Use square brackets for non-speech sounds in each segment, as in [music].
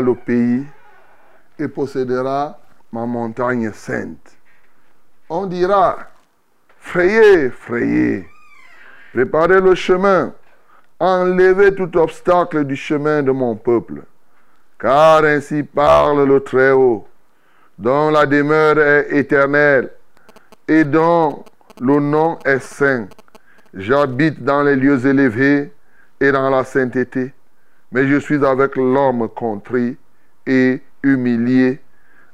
Le pays et possédera ma montagne sainte. On dira, frayez, frayez, préparez le chemin, enlevez tout obstacle du chemin de mon peuple. Car ainsi parle le Très-Haut, dont la demeure est éternelle et dont le nom est saint. J'habite dans les lieux élevés et dans la sainteté, mais je suis avec l'homme contrit et humilié,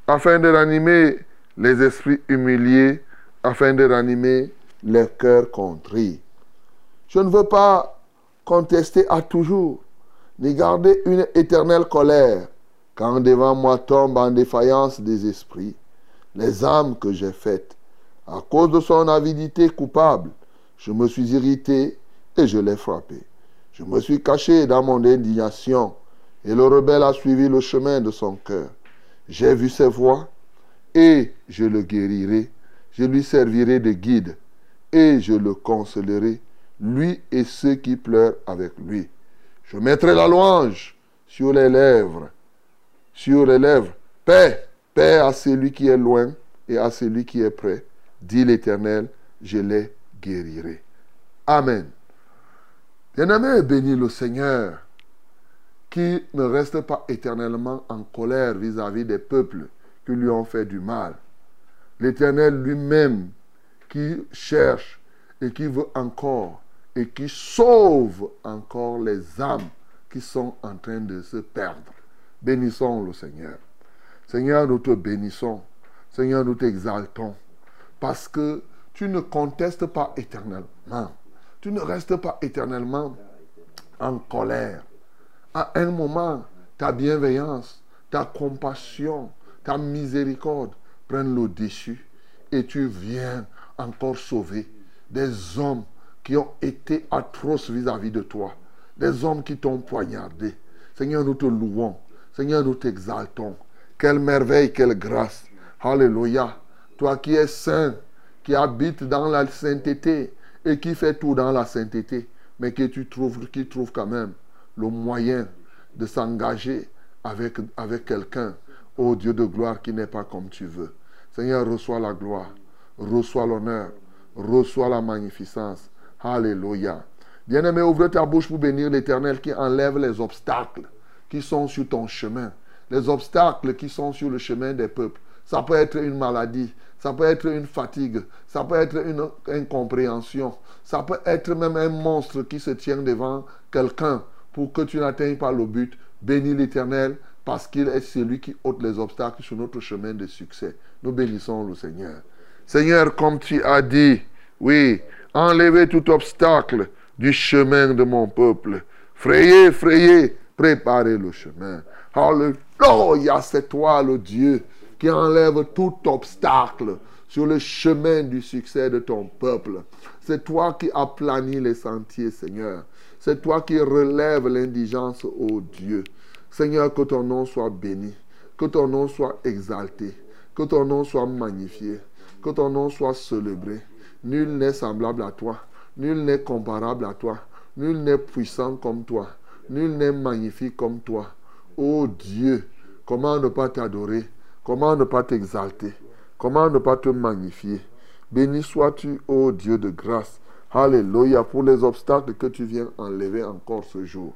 afin de ranimer les esprits humiliés, afin de ranimer les cœurs contrits. Je ne veux pas contester à toujours, ni garder une éternelle colère, quand devant moi tombent en défaillance des esprits, les âmes que j'ai faites. À cause de son avidité coupable, je me suis irrité et je l'ai frappé. Je me suis caché dans mon indignation et le rebelle a suivi le chemin de son cœur. J'ai vu ses voies et je le guérirai. Je lui servirai de guide et je le consolerai, lui et ceux qui pleurent avec lui. Je mettrai la louange sur les lèvres, sur les lèvres. Paix, paix à celui qui est loin et à celui qui est près, dit l'Éternel, je les guérirai. Amen. Bien-aimé, bénis le Seigneur, qui ne reste pas éternellement en colère vis-à-vis des peuples qui lui ont fait du mal. L'Éternel lui-même, qui cherche et qui veut encore et qui sauve encore les âmes qui sont en train de se perdre. Bénissons le Seigneur. Seigneur, nous te bénissons. Seigneur, nous t'exaltons. Parce que tu ne contestes pas éternellement. Tu ne restes pas éternellement en colère. À un moment, ta bienveillance, ta compassion, ta miséricorde prennent le dessus et tu viens encore sauver des hommes qui ont été atroces vis-à-vis de toi, des hommes qui t'ont poignardé. Seigneur, nous te louons. Seigneur, nous t'exaltons. Quelle merveille, quelle grâce. Alléluia. Toi qui es saint, qui habites dans la sainteté et qui fait tout dans la sainteté, mais qui trouve quand même le moyen de s'engager avec, avec quelqu'un, ô Dieu de gloire, qui n'est pas comme tu veux. Seigneur, reçois la gloire, reçois l'honneur, reçois la magnificence. Alléluia. Bien-aimé, ouvre ta bouche pour bénir l'Éternel qui enlève les obstacles qui sont sur ton chemin, les obstacles qui sont sur le chemin des peuples. Ça peut être une maladie. Ça peut être une fatigue. Ça peut être une incompréhension. Ça peut être même un monstre qui se tient devant quelqu'un pour que tu n'atteignes pas le but. Bénis l'Éternel parce qu'il est celui qui ôte les obstacles sur notre chemin de succès. Nous bénissons le Seigneur. Seigneur, comme tu as dit, oui, enlevez tout obstacle du chemin de mon peuple. Frayez, frayez, préparez le chemin. Alléluia, c'est toi le Dieu qui enlève tout obstacle sur le chemin du succès de ton peuple. C'est toi qui aplanis les sentiers, Seigneur. C'est toi qui relèves l'indigence, ô Dieu. Seigneur, que ton nom soit béni, que ton nom soit exalté, que ton nom soit magnifié, que ton nom soit célébré. Nul n'est semblable à toi, nul n'est comparable à toi, nul n'est puissant comme toi, nul n'est magnifique comme toi. Ô Dieu, comment ne pas t'adorer, comment ne pas t'exalter, comment ne pas te magnifier? Béni sois-tu, ô Dieu de grâce. Alléluia pour les obstacles que tu viens enlever encore ce jour.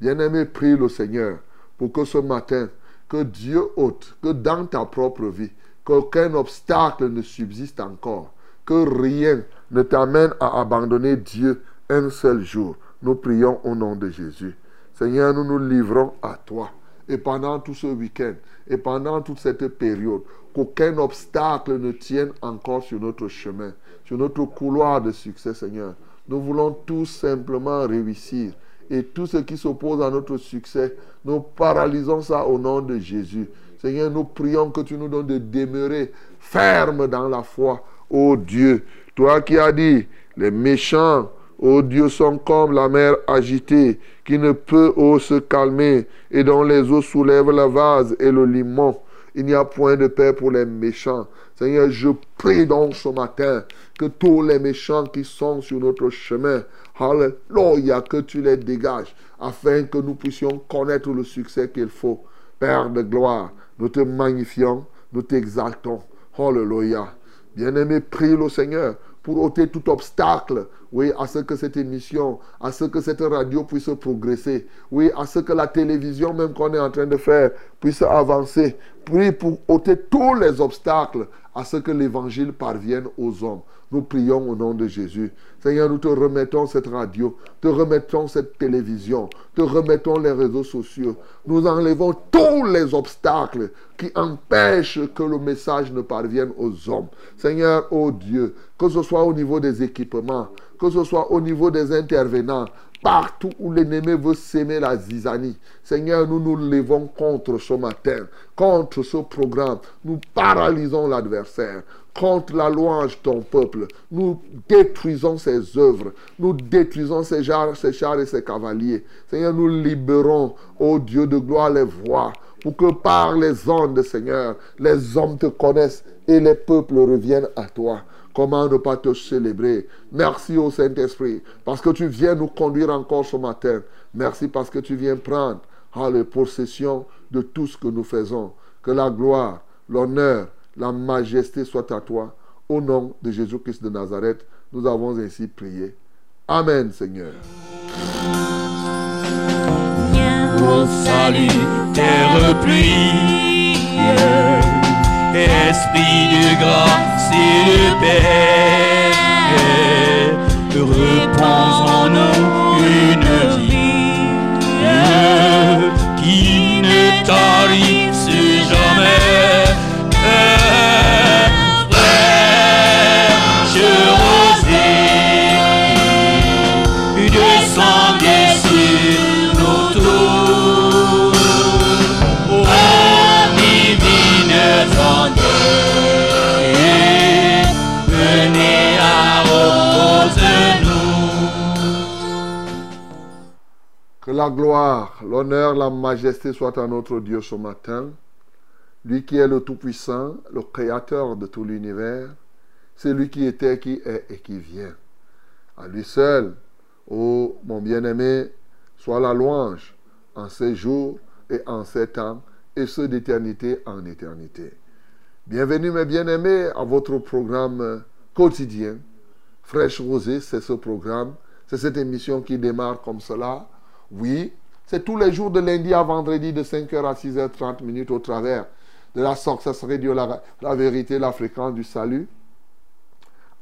Bien-aimé, prie le Seigneur pour que ce matin, que Dieu ôte, que dans ta propre vie, qu'aucun obstacle ne subsiste encore, que rien ne t'amène à abandonner Dieu un seul jour. Nous prions au nom de Jésus. Seigneur, nous nous livrons à toi. Et pendant tout ce week-end, et pendant toute cette période, qu'aucun obstacle ne tienne encore sur notre chemin, sur notre couloir de succès, Seigneur. Nous voulons tout simplement réussir. Et tout ce qui s'oppose à notre succès, nous paralysons ça au nom de Jésus. Seigneur, nous prions que tu nous donnes de demeurer fermes dans la foi. Ô Dieu, toi qui as dit, les méchants, ô Dieu, sont comme la mer agitée, qui ne peut se calmer, et dont les eaux soulèvent la vase et le limon. Il n'y a point de paix pour les méchants. Seigneur, je prie donc ce matin que tous les méchants qui sont sur notre chemin, Alléluia, que tu les dégages, afin que nous puissions connaître le succès qu'il faut. Père de gloire, nous te magnifions, nous t'exaltons. Alléluia. Bien-aimé, prie le Seigneur pour ôter tout obstacle, oui, à ce que cette émission, à ce que cette radio puisse progresser, oui, à ce que la télévision même qu'on est en train de faire puisse avancer. Prie pour ôter tous les obstacles à ce que l'évangile parvienne aux hommes. Nous prions au nom de Jésus. Seigneur, nous te remettons cette radio, te remettons cette télévision, te remettons les réseaux sociaux. Nous enlevons tous les obstacles qui empêchent que le message ne parvienne aux hommes. Seigneur, oh Dieu, que ce soit au niveau des équipements, que ce soit au niveau des intervenants, partout où l'ennemi veut s'aimer la zizanie. Seigneur, nous nous levons contre ce matin, contre ce programme. Nous paralysons l'adversaire contre la louange ton peuple. Nous détruisons ses œuvres. Nous détruisons ses chars, ses chars et ses cavaliers. Seigneur, nous libérons, ô Dieu de gloire, les voix pour que par les ondes, Seigneur, les hommes te connaissent et les peuples reviennent à toi. Comment ne pas te célébrer? Merci au Saint-Esprit parce que tu viens nous conduire encore ce matin. Merci parce que tu viens prendre ah, la possession de tout ce que nous faisons. Que la gloire, l'honneur, la majesté soit à toi. Au nom de Jésus-Christ de Nazareth, nous avons ainsi prié. Amen, Seigneur. Au salut, terre pluie, Esprit de grâce et de paix, en nous la gloire, l'honneur, la majesté soient à notre Dieu ce matin. Lui qui est le Tout-Puissant, le Créateur de tout l'univers, c'est lui qui était, qui est et qui vient. À lui seul, ô mon bien-aimé, soit la louange en ces jours et en ces temps, et ce d'éternité en éternité. Bienvenue mes bien-aimés à votre programme quotidien. Fraîche Rosée, c'est ce programme, c'est cette émission qui démarre comme cela. Oui, c'est tous les jours de lundi à vendredi de 5h à 6h30 minutes au travers de la Success Radio, la, la vérité, la fréquence du salut,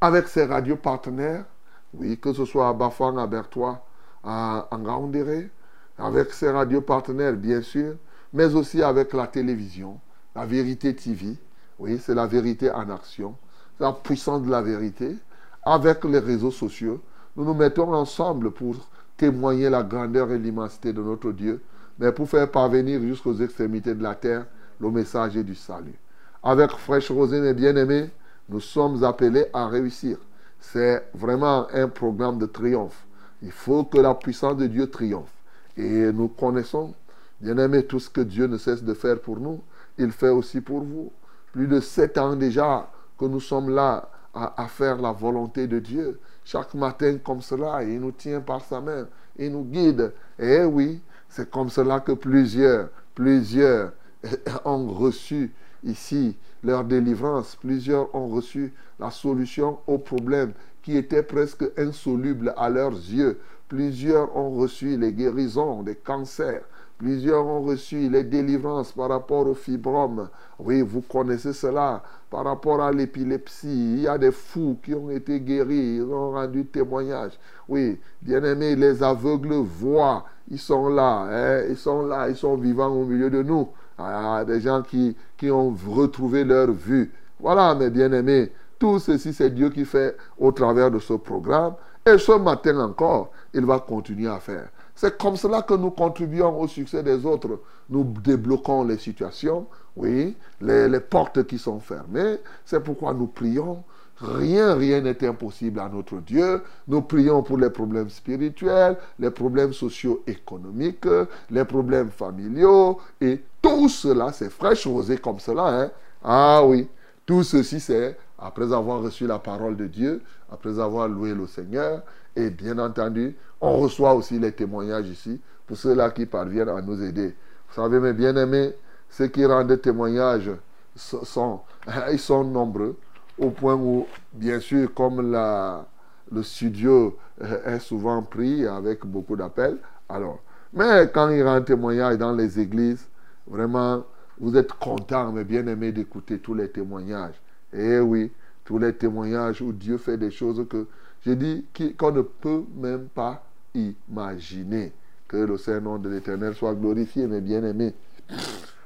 avec ses radios partenaires, oui, que ce soit à Bafang, à Bertois, à Ngaoundéré, avec ses radios partenaires, bien sûr, mais aussi avec la télévision, la vérité TV, oui, c'est la vérité en action, la puissance de la vérité, avec les réseaux sociaux. Nous nous mettons ensemble pour témoigner la grandeur et l'immensité de notre Dieu, mais pour faire parvenir jusqu'aux extrémités de la terre le message du salut. Avec Fraîche Rosée, mes bien-aimés, nous sommes appelés à réussir. C'est vraiment un programme de triomphe. Il faut que la puissance de Dieu triomphe. Et nous connaissons, bien-aimés, tout ce que Dieu ne cesse de faire pour nous, il fait aussi pour vous. Plus de sept ans déjà que nous sommes là à, à faire la volonté de Dieu. Chaque matin comme cela, il nous tient par sa main, il nous guide. Et oui, c'est comme cela que plusieurs, plusieurs [laughs] ont reçu ici leur délivrance. Plusieurs ont reçu la solution aux problèmes qui étaient presque insolubles à leurs yeux. Plusieurs ont reçu les guérisons des cancers. Plusieurs ont reçu les délivrances par rapport au fibrome. Oui, vous connaissez cela. Par rapport à l'épilepsie, il y a des fous qui ont été guéris, ils ont rendu témoignage. Oui, bien aimés, les aveugles voient. Ils sont là, hein, ils sont là, ils sont vivants au milieu de nous. Ah, des gens qui, qui ont retrouvé leur vue. Voilà, mes bien-aimés, tout ceci, c'est Dieu qui fait au travers de ce programme. Et ce matin encore, il va continuer à faire. C'est comme cela que nous contribuons au succès des autres. Nous débloquons les situations, oui, les, portes qui sont fermées. C'est pourquoi nous prions. Rien, rien n'est impossible à notre Dieu. Nous prions pour les problèmes spirituels, les problèmes socio-économiques, les problèmes familiaux. Et tout cela, c'est fraîche rosée comme cela. Hein? Ah oui, tout ceci, c'est après avoir reçu la parole de Dieu, après avoir loué le Seigneur. Et bien entendu, on reçoit aussi les témoignages ici pour ceux-là qui parviennent à nous aider. Vous savez, mes bien-aimés, ceux qui rendent témoignages sont, [laughs] ils sont nombreux au point où, bien sûr, comme la, le studio est souvent pris avec beaucoup d'appels, alors, mais quand ils rendent témoignage dans les églises, vraiment, vous êtes contents, mais bien aimés d'écouter tous les témoignages. Et oui, tous les témoignages où Dieu fait des choses que, j'ai dit, qu'on ne peut même pas imaginer. Que le Saint-Nom de l'Éternel soit glorifié, mes bien-aimés.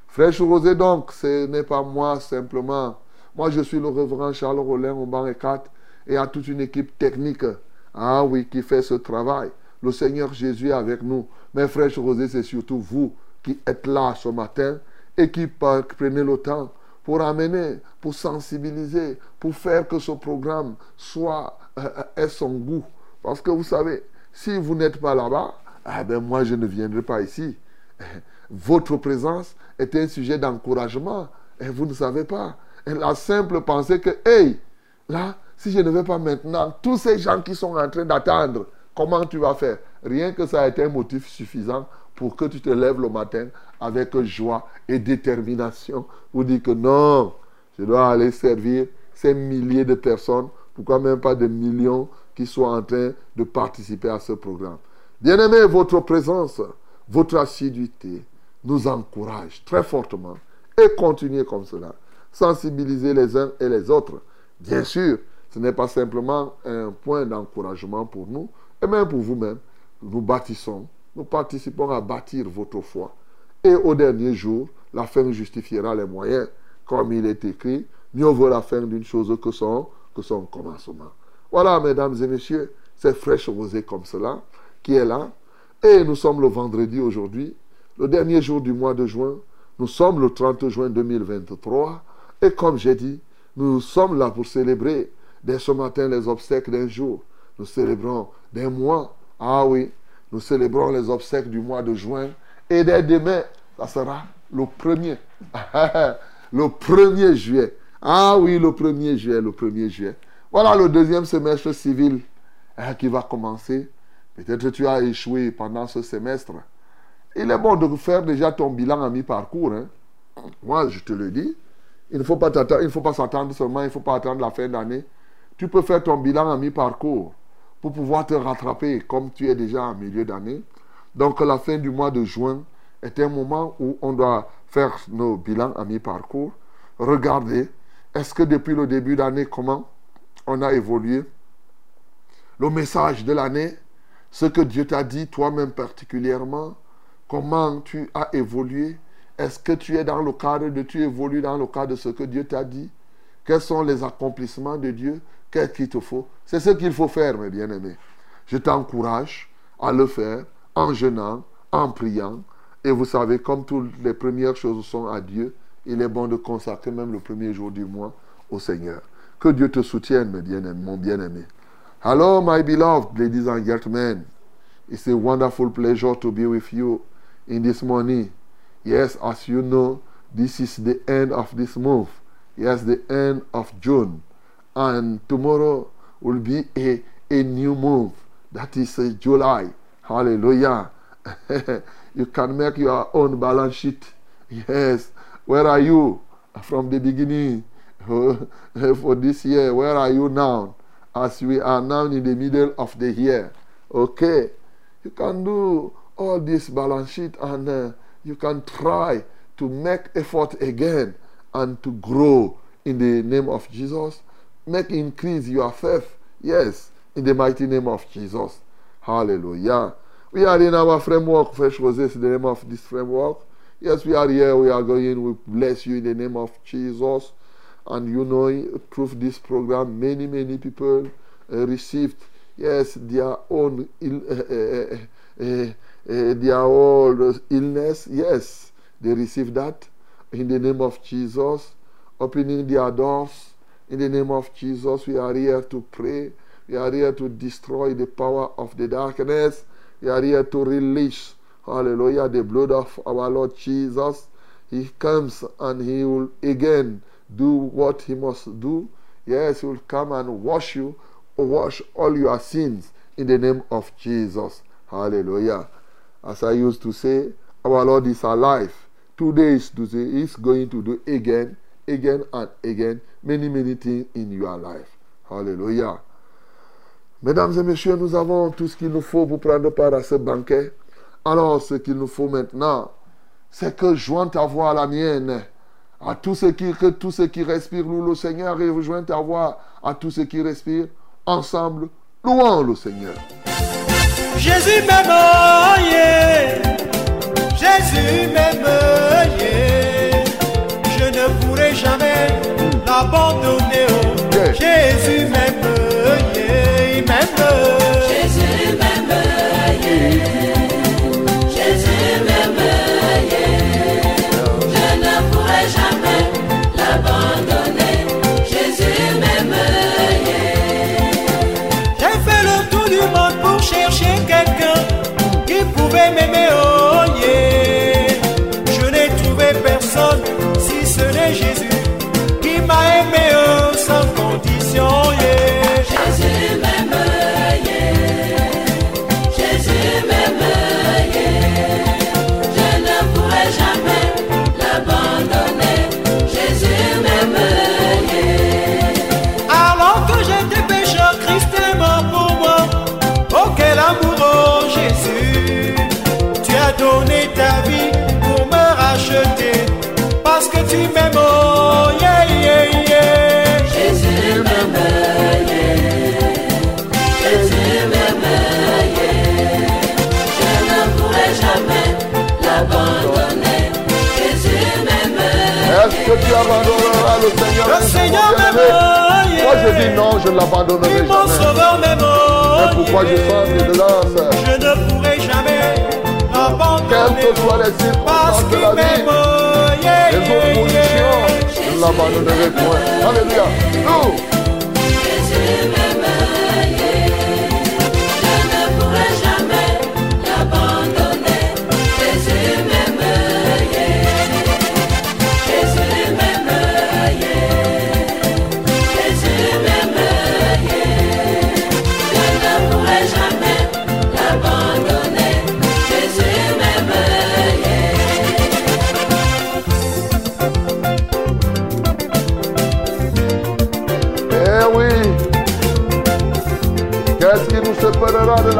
Frère Rosé, donc, ce n'est pas moi simplement. Moi, je suis le reverend Charles Rollin au banc 4 et il y a toute une équipe technique, ah oui, qui fait ce travail. Le Seigneur Jésus est avec nous. Mais frère Rosé, c'est surtout vous qui êtes là ce matin et qui prenez le temps pour amener, pour sensibiliser, pour faire que ce programme soit ait son goût. Parce que vous savez, si vous n'êtes pas là-bas, eh ben moi je ne viendrai pas ici. [laughs] Votre présence est un sujet d'encouragement et vous ne savez pas. Et la simple pensée que, hey, là, si je ne vais pas maintenant, tous ces gens qui sont en train d'attendre, comment tu vas faire? Rien que ça a été un motif suffisant pour que tu te lèves le matin avec joie et détermination pour dire que non, je dois aller servir ces milliers de personnes, pourquoi même pas des millions qui sont en train de participer à ce programme. Bien-aimé, votre présence, votre assiduité nous encourage très fortement et continuez comme cela. Sensibiliser les uns et les autres. Bien sûr, ce n'est pas simplement un point d'encouragement pour nous, et même pour vous-même. Nous bâtissons, nous participons à bâtir votre foi. Et au dernier jour, la fin justifiera les moyens. Comme il est écrit, mieux vaut la fin d'une chose que son, que son commencement. Voilà, mesdames et messieurs, c'est fraîche rosée comme cela qui est là. Et nous sommes le vendredi aujourd'hui, le dernier jour du mois de juin. Nous sommes le 30 juin 2023. Et comme j'ai dit, nous sommes là pour célébrer dès ce matin les obsèques d'un jour. Nous célébrons d'un mois. Ah oui, nous célébrons les obsèques du mois de juin. Et dès demain, ça sera le premier. [laughs] le premier juillet. Ah oui, le premier juillet, le premier juillet. Voilà le deuxième semestre civil hein, qui va commencer. Peut-être que tu as échoué pendant ce semestre. Il est bon de faire déjà ton bilan à mi-parcours. Hein. Moi, je te le dis. Il ne faut pas s'attendre seulement, il ne faut pas attendre la fin d'année. Tu peux faire ton bilan à mi-parcours pour pouvoir te rattraper comme tu es déjà en milieu d'année. Donc la fin du mois de juin est un moment où on doit faire nos bilans à mi-parcours. Regarder, est-ce que depuis le début d'année, comment on a évolué? Le message de l'année, ce que Dieu t'a dit, toi-même particulièrement, comment tu as évolué? Est-ce que tu es dans le cadre de, tu évolues dans le cadre de ce que Dieu t'a dit? Quels sont les accomplissements de Dieu? Qu'est-ce qu'il te faut? C'est ce qu'il faut faire, mes bien-aimés. Je t'encourage à le faire en jeûnant, en priant. Et vous savez, comme toutes les premières choses sont à Dieu, il est bon de consacrer même le premier jour du mois au Seigneur. Que Dieu te soutienne, bien-aimés, mon bien-aimé. Hello, my beloved ladies and gentlemen. It's a wonderful pleasure to be with you in this morning. Yes, as you know, this is the end of this month. Yes, the end of June. And tomorrow will be a, a new month. That is uh, July. Hallelujah. [laughs] you can make your own balance sheet. Yes. Where are you from the beginning [laughs] for this year? Where are you now? As we are now in the middle of the year. Okay. You can do all this balance sheet and uh, you can try to make effort again and to grow in the name of Jesus. Make increase your faith. Yes, in the mighty name of Jesus. Hallelujah. We are in our framework, Fresh Roses, the name of this framework. Yes, we are here. We are going. We bless you in the name of Jesus. And you know, through this program, many, many people uh, received, yes, their own Ill, uh, uh, their own illness. Yes, they received that in the name of Jesus. Opening their doors in the name of Jesus. We are here to pray. We are here to destroy the power of the darkness. We are here to release, hallelujah, the blood of our Lord Jesus. He comes and he will again do what he must do. Yes, he will come and wash you, wash all your sins in the name of Jesus. Hallelujah. As I used to say, our Lord is alive. Today is to say, He's going to do again, again and again, many, many things in your life. Hallelujah. Mesdames et messieurs, nous avons tout ce qu'il nous faut pour prendre part à ce banquet. Alors, ce qu'il nous faut maintenant, c'est que joins ta voix à la mienne. À tous ceux qui, que tous ceux qui respirent, louent le Seigneur et rejoins ta voix à tous ceux qui respirent. Ensemble, louons le Seigneur. Jésus m'aime, oh. Jésus m'aime, tu abandonneras le Seigneur Le Seigneur m'aime. Moi je dis non, je ne l'abandonnerai Oui, mon jamais. sauveur m'aime, C'est pourquoi je sens de grâce. Je ne pourrai jamais Quelles l'abandonner. que soient les Parce circonstances de qu'il la m'aime, vie, les oppositions, je ne l'abandonnerai point. Alléluia. Nous,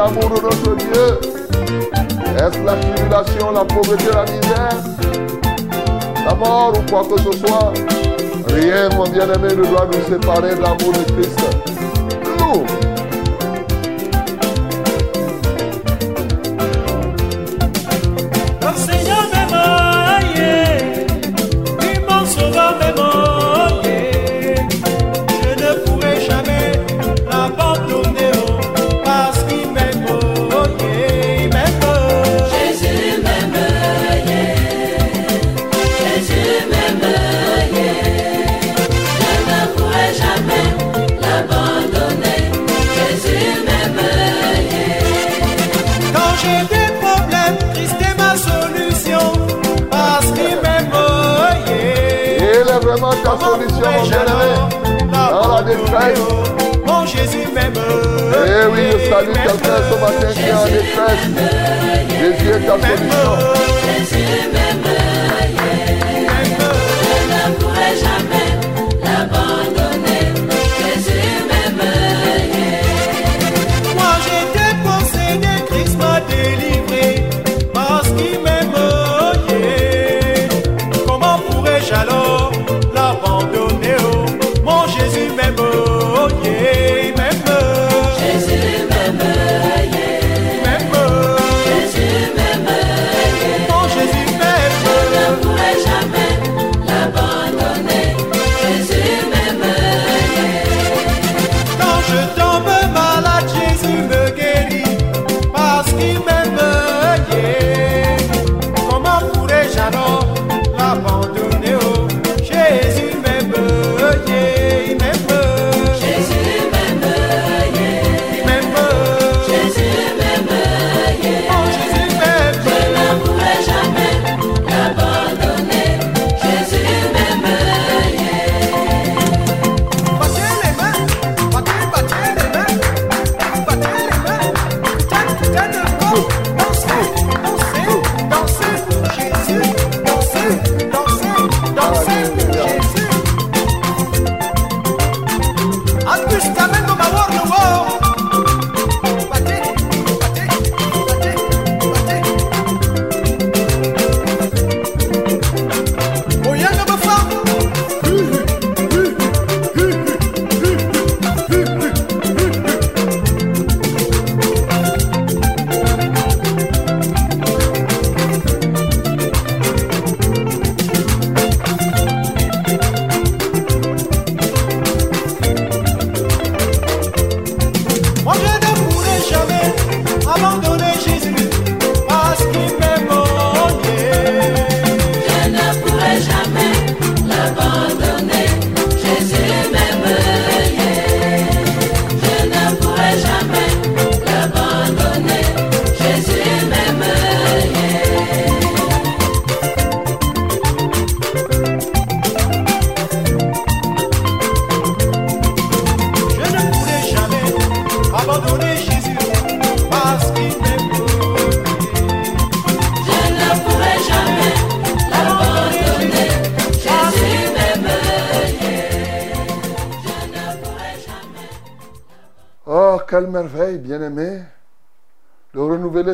l'amour de notre Dieu. Est-ce la tribulation, la pauvreté, la misère, la mort ou quoi que ce soit? Rien, mon bien-aimé, ne doit nous séparer de l'amour de Christ. Vraiment ta solution, mon bien-aimé. Dans la détresse. Mon Jésus m'aime. Eh oui, je salue quelqu'un ce matin qui est en détresse. Jésus est ta solution.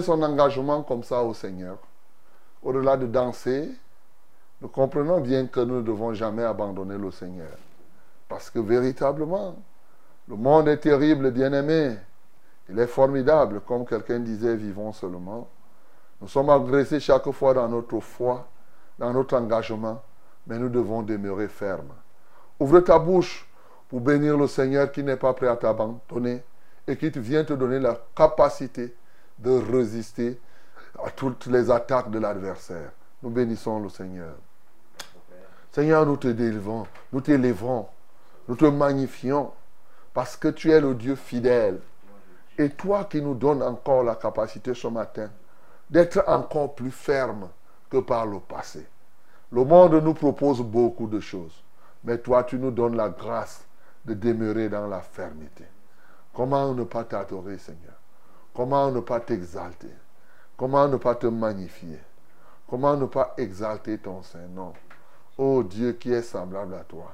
Son engagement comme ça au Seigneur. Au-delà de danser, nous comprenons bien que nous ne devons jamais abandonner le Seigneur. Parce que véritablement, le monde est terrible, bien-aimé. Il est formidable, comme quelqu'un disait, vivons seulement. Nous sommes agressés chaque fois dans notre foi, dans notre engagement, mais nous devons demeurer fermes. Ouvre ta bouche pour bénir le Seigneur qui n'est pas prêt à t'abandonner et qui vient te donner la capacité de résister à toutes les attaques de l'adversaire. Nous bénissons le Seigneur. Seigneur, nous te délivrons, nous t'élèverons, nous te magnifions parce que tu es le Dieu fidèle. Et toi qui nous donnes encore la capacité ce matin d'être encore plus ferme que par le passé. Le monde nous propose beaucoup de choses, mais toi tu nous donnes la grâce de demeurer dans la fermeté. Comment ne pas t'adorer, Seigneur? Comment ne pas t'exalter? Comment ne pas te magnifier? Comment ne pas exalter ton Saint-Nom Ô Dieu qui est semblable à toi.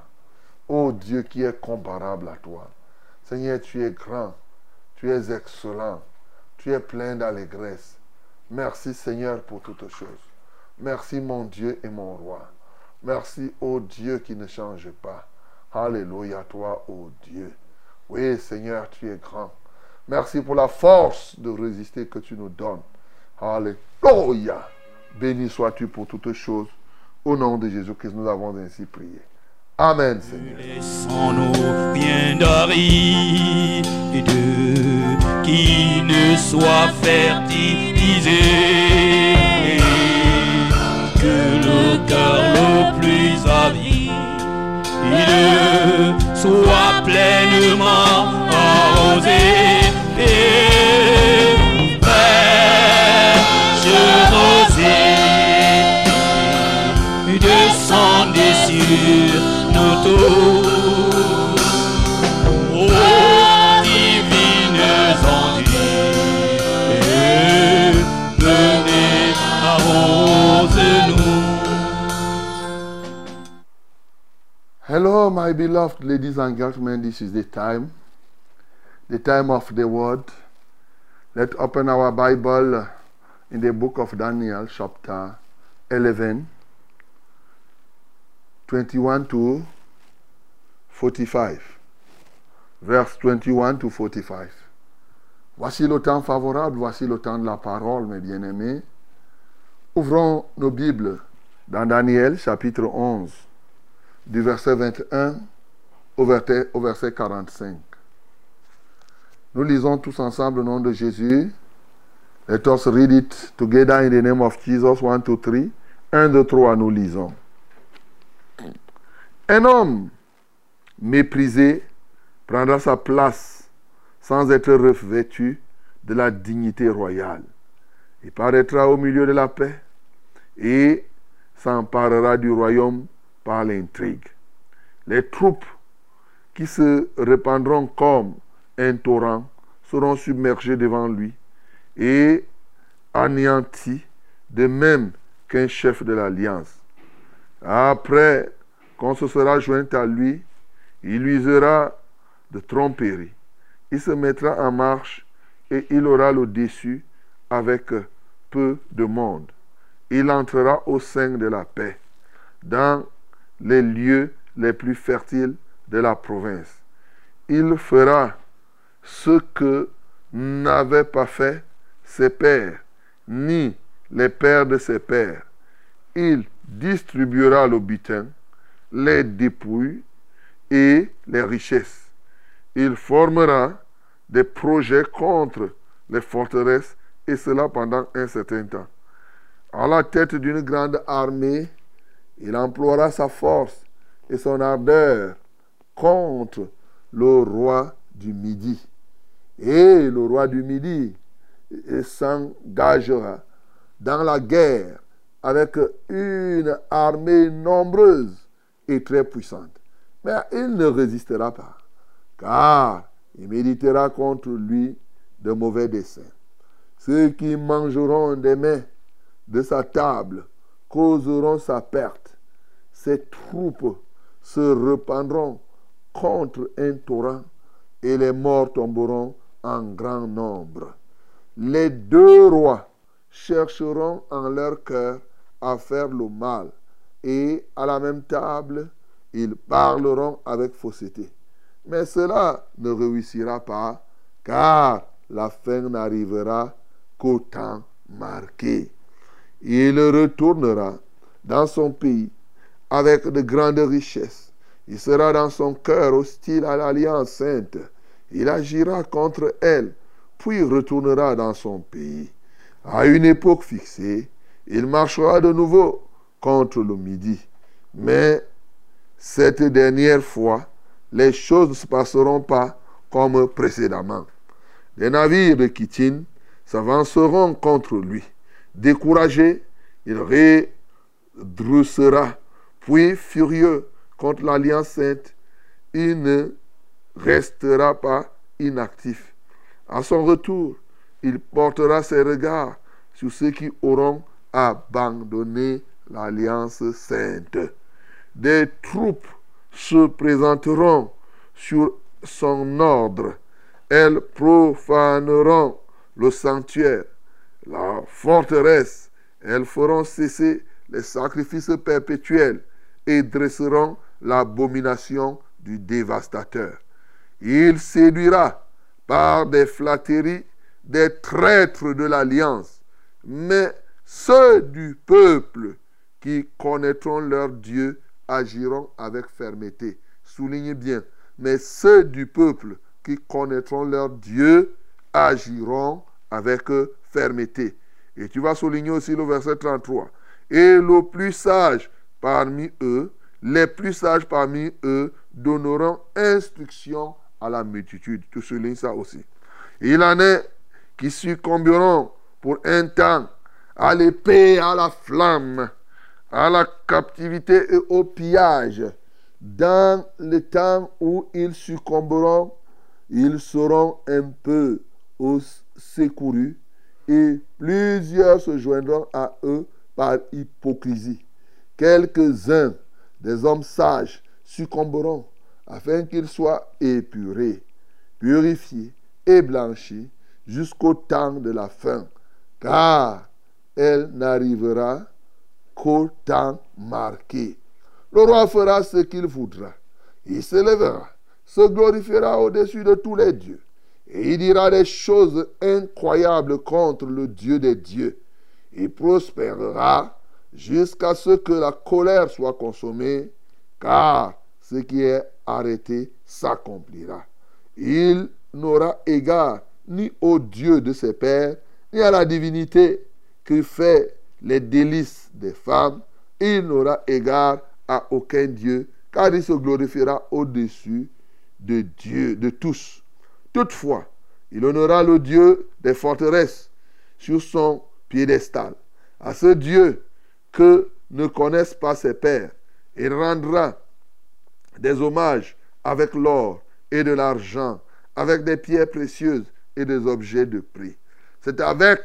Ô Dieu qui est comparable à toi. Seigneur, tu es grand, tu es excellent, tu es plein d'allégresse, Merci Seigneur pour toutes choses. Merci mon Dieu et mon roi. Merci ô Dieu qui ne change pas. Alléluia toi ô Dieu. Oui Seigneur, tu es grand. Merci pour la force de résister que tu nous donnes. Alléluia. Béni sois-tu pour toutes choses. Au nom de Jésus-Christ, nous avons ainsi prié. Amen, Seigneur. Laissons-nous ne soit fertilisé. Que le cœur le plus avide soit pleinement Hello, my beloved ladies and gentlemen. This is the time, the time of the word. Let's open our Bible in the book of Daniel, chapter 11, 21 to 45. Verse 21 to 45. Voici le temps favorable, voici le temps de la parole, mes bien-aimés. Ouvrons nos Bibles dans Daniel, chapitre 11 du verset 21 au verset, au verset 45. Nous lisons tous ensemble au nom de Jésus. Let us read it together in the name of Jesus. 1, 2, 3. 1, 2, 3, nous lisons. Un homme méprisé prendra sa place sans être revêtu de la dignité royale. Il paraîtra au milieu de la paix et s'emparera du royaume par l'intrigue. Les troupes qui se répandront comme un torrent seront submergées devant lui et anéanties de même qu'un chef de l'alliance. Après qu'on se sera joint à lui, il usera de tromperie. Il se mettra en marche et il aura le dessus avec peu de monde. Il entrera au sein de la paix, dans les lieux les plus fertiles de la province. Il fera ce que n'avaient pas fait ses pères, ni les pères de ses pères. Il distribuera le butin, les dépouilles et les richesses. Il formera des projets contre les forteresses et cela pendant un certain temps. À la tête d'une grande armée, il emploiera sa force et son ardeur contre le roi du Midi. Et le roi du Midi s'engagera dans la guerre avec une armée nombreuse et très puissante. Mais il ne résistera pas, car il méditera contre lui de mauvais desseins. Ceux qui mangeront des mets de sa table causeront sa perte. Ses troupes se répandront contre un torrent et les morts tomberont en grand nombre. Les deux rois chercheront en leur cœur à faire le mal et à la même table, ils parleront avec fausseté. Mais cela ne réussira pas car la fin n'arrivera qu'au temps marqué. Il retournera dans son pays avec de grandes richesses. Il sera dans son cœur hostile à l'alliance sainte. Il agira contre elle, puis retournera dans son pays. À une époque fixée, il marchera de nouveau contre le midi. Mais cette dernière fois, les choses ne se passeront pas comme précédemment. Les navires de Kitine s'avanceront contre lui. Découragé, il redressera, puis furieux contre l'alliance sainte, il ne restera pas inactif. À son retour, il portera ses regards sur ceux qui auront abandonné l'alliance sainte. Des troupes se présenteront sur son ordre. Elles profaneront le sanctuaire, la forteresse. Elles feront cesser les sacrifices perpétuels et dresseront l'abomination du dévastateur. Il séduira par des flatteries des traîtres de l'alliance, mais ceux du peuple qui connaîtront leur Dieu agiront avec fermeté. Soulignez bien, mais ceux du peuple qui connaîtront leur Dieu agiront avec fermeté. Et tu vas souligner aussi le verset 33. Et le plus sage parmi eux, les plus sages parmi eux donneront instruction à la multitude. Tu soulignes ça aussi. Il en est qui succomberont pour un temps à l'épée, à la flamme, à la captivité et au pillage. Dans le temps où ils succomberont, ils seront un peu secourus et plusieurs se joindront à eux par hypocrisie. Quelques-uns des hommes sages succomberont afin qu'ils soient épurés, purifiés et blanchis jusqu'au temps de la fin, car elle n'arrivera qu'au temps marqué. Le roi fera ce qu'il voudra. Il se lèvera, se glorifiera au-dessus de tous les dieux, et il dira des choses incroyables contre le Dieu des dieux. Il prospérera jusqu'à ce que la colère soit consommée, car ce qui est arrêté s'accomplira. Il n'aura égard ni au Dieu de ses pères, ni à la divinité qui fait les délices des femmes. Il n'aura égard à aucun Dieu, car il se glorifiera au-dessus de Dieu, de tous. Toutefois, il honorera le Dieu des forteresses sur son piédestal. À ce Dieu que ne connaissent pas ses pères, il rendra des hommages avec l'or et de l'argent, avec des pierres précieuses et des objets de prix. C'est avec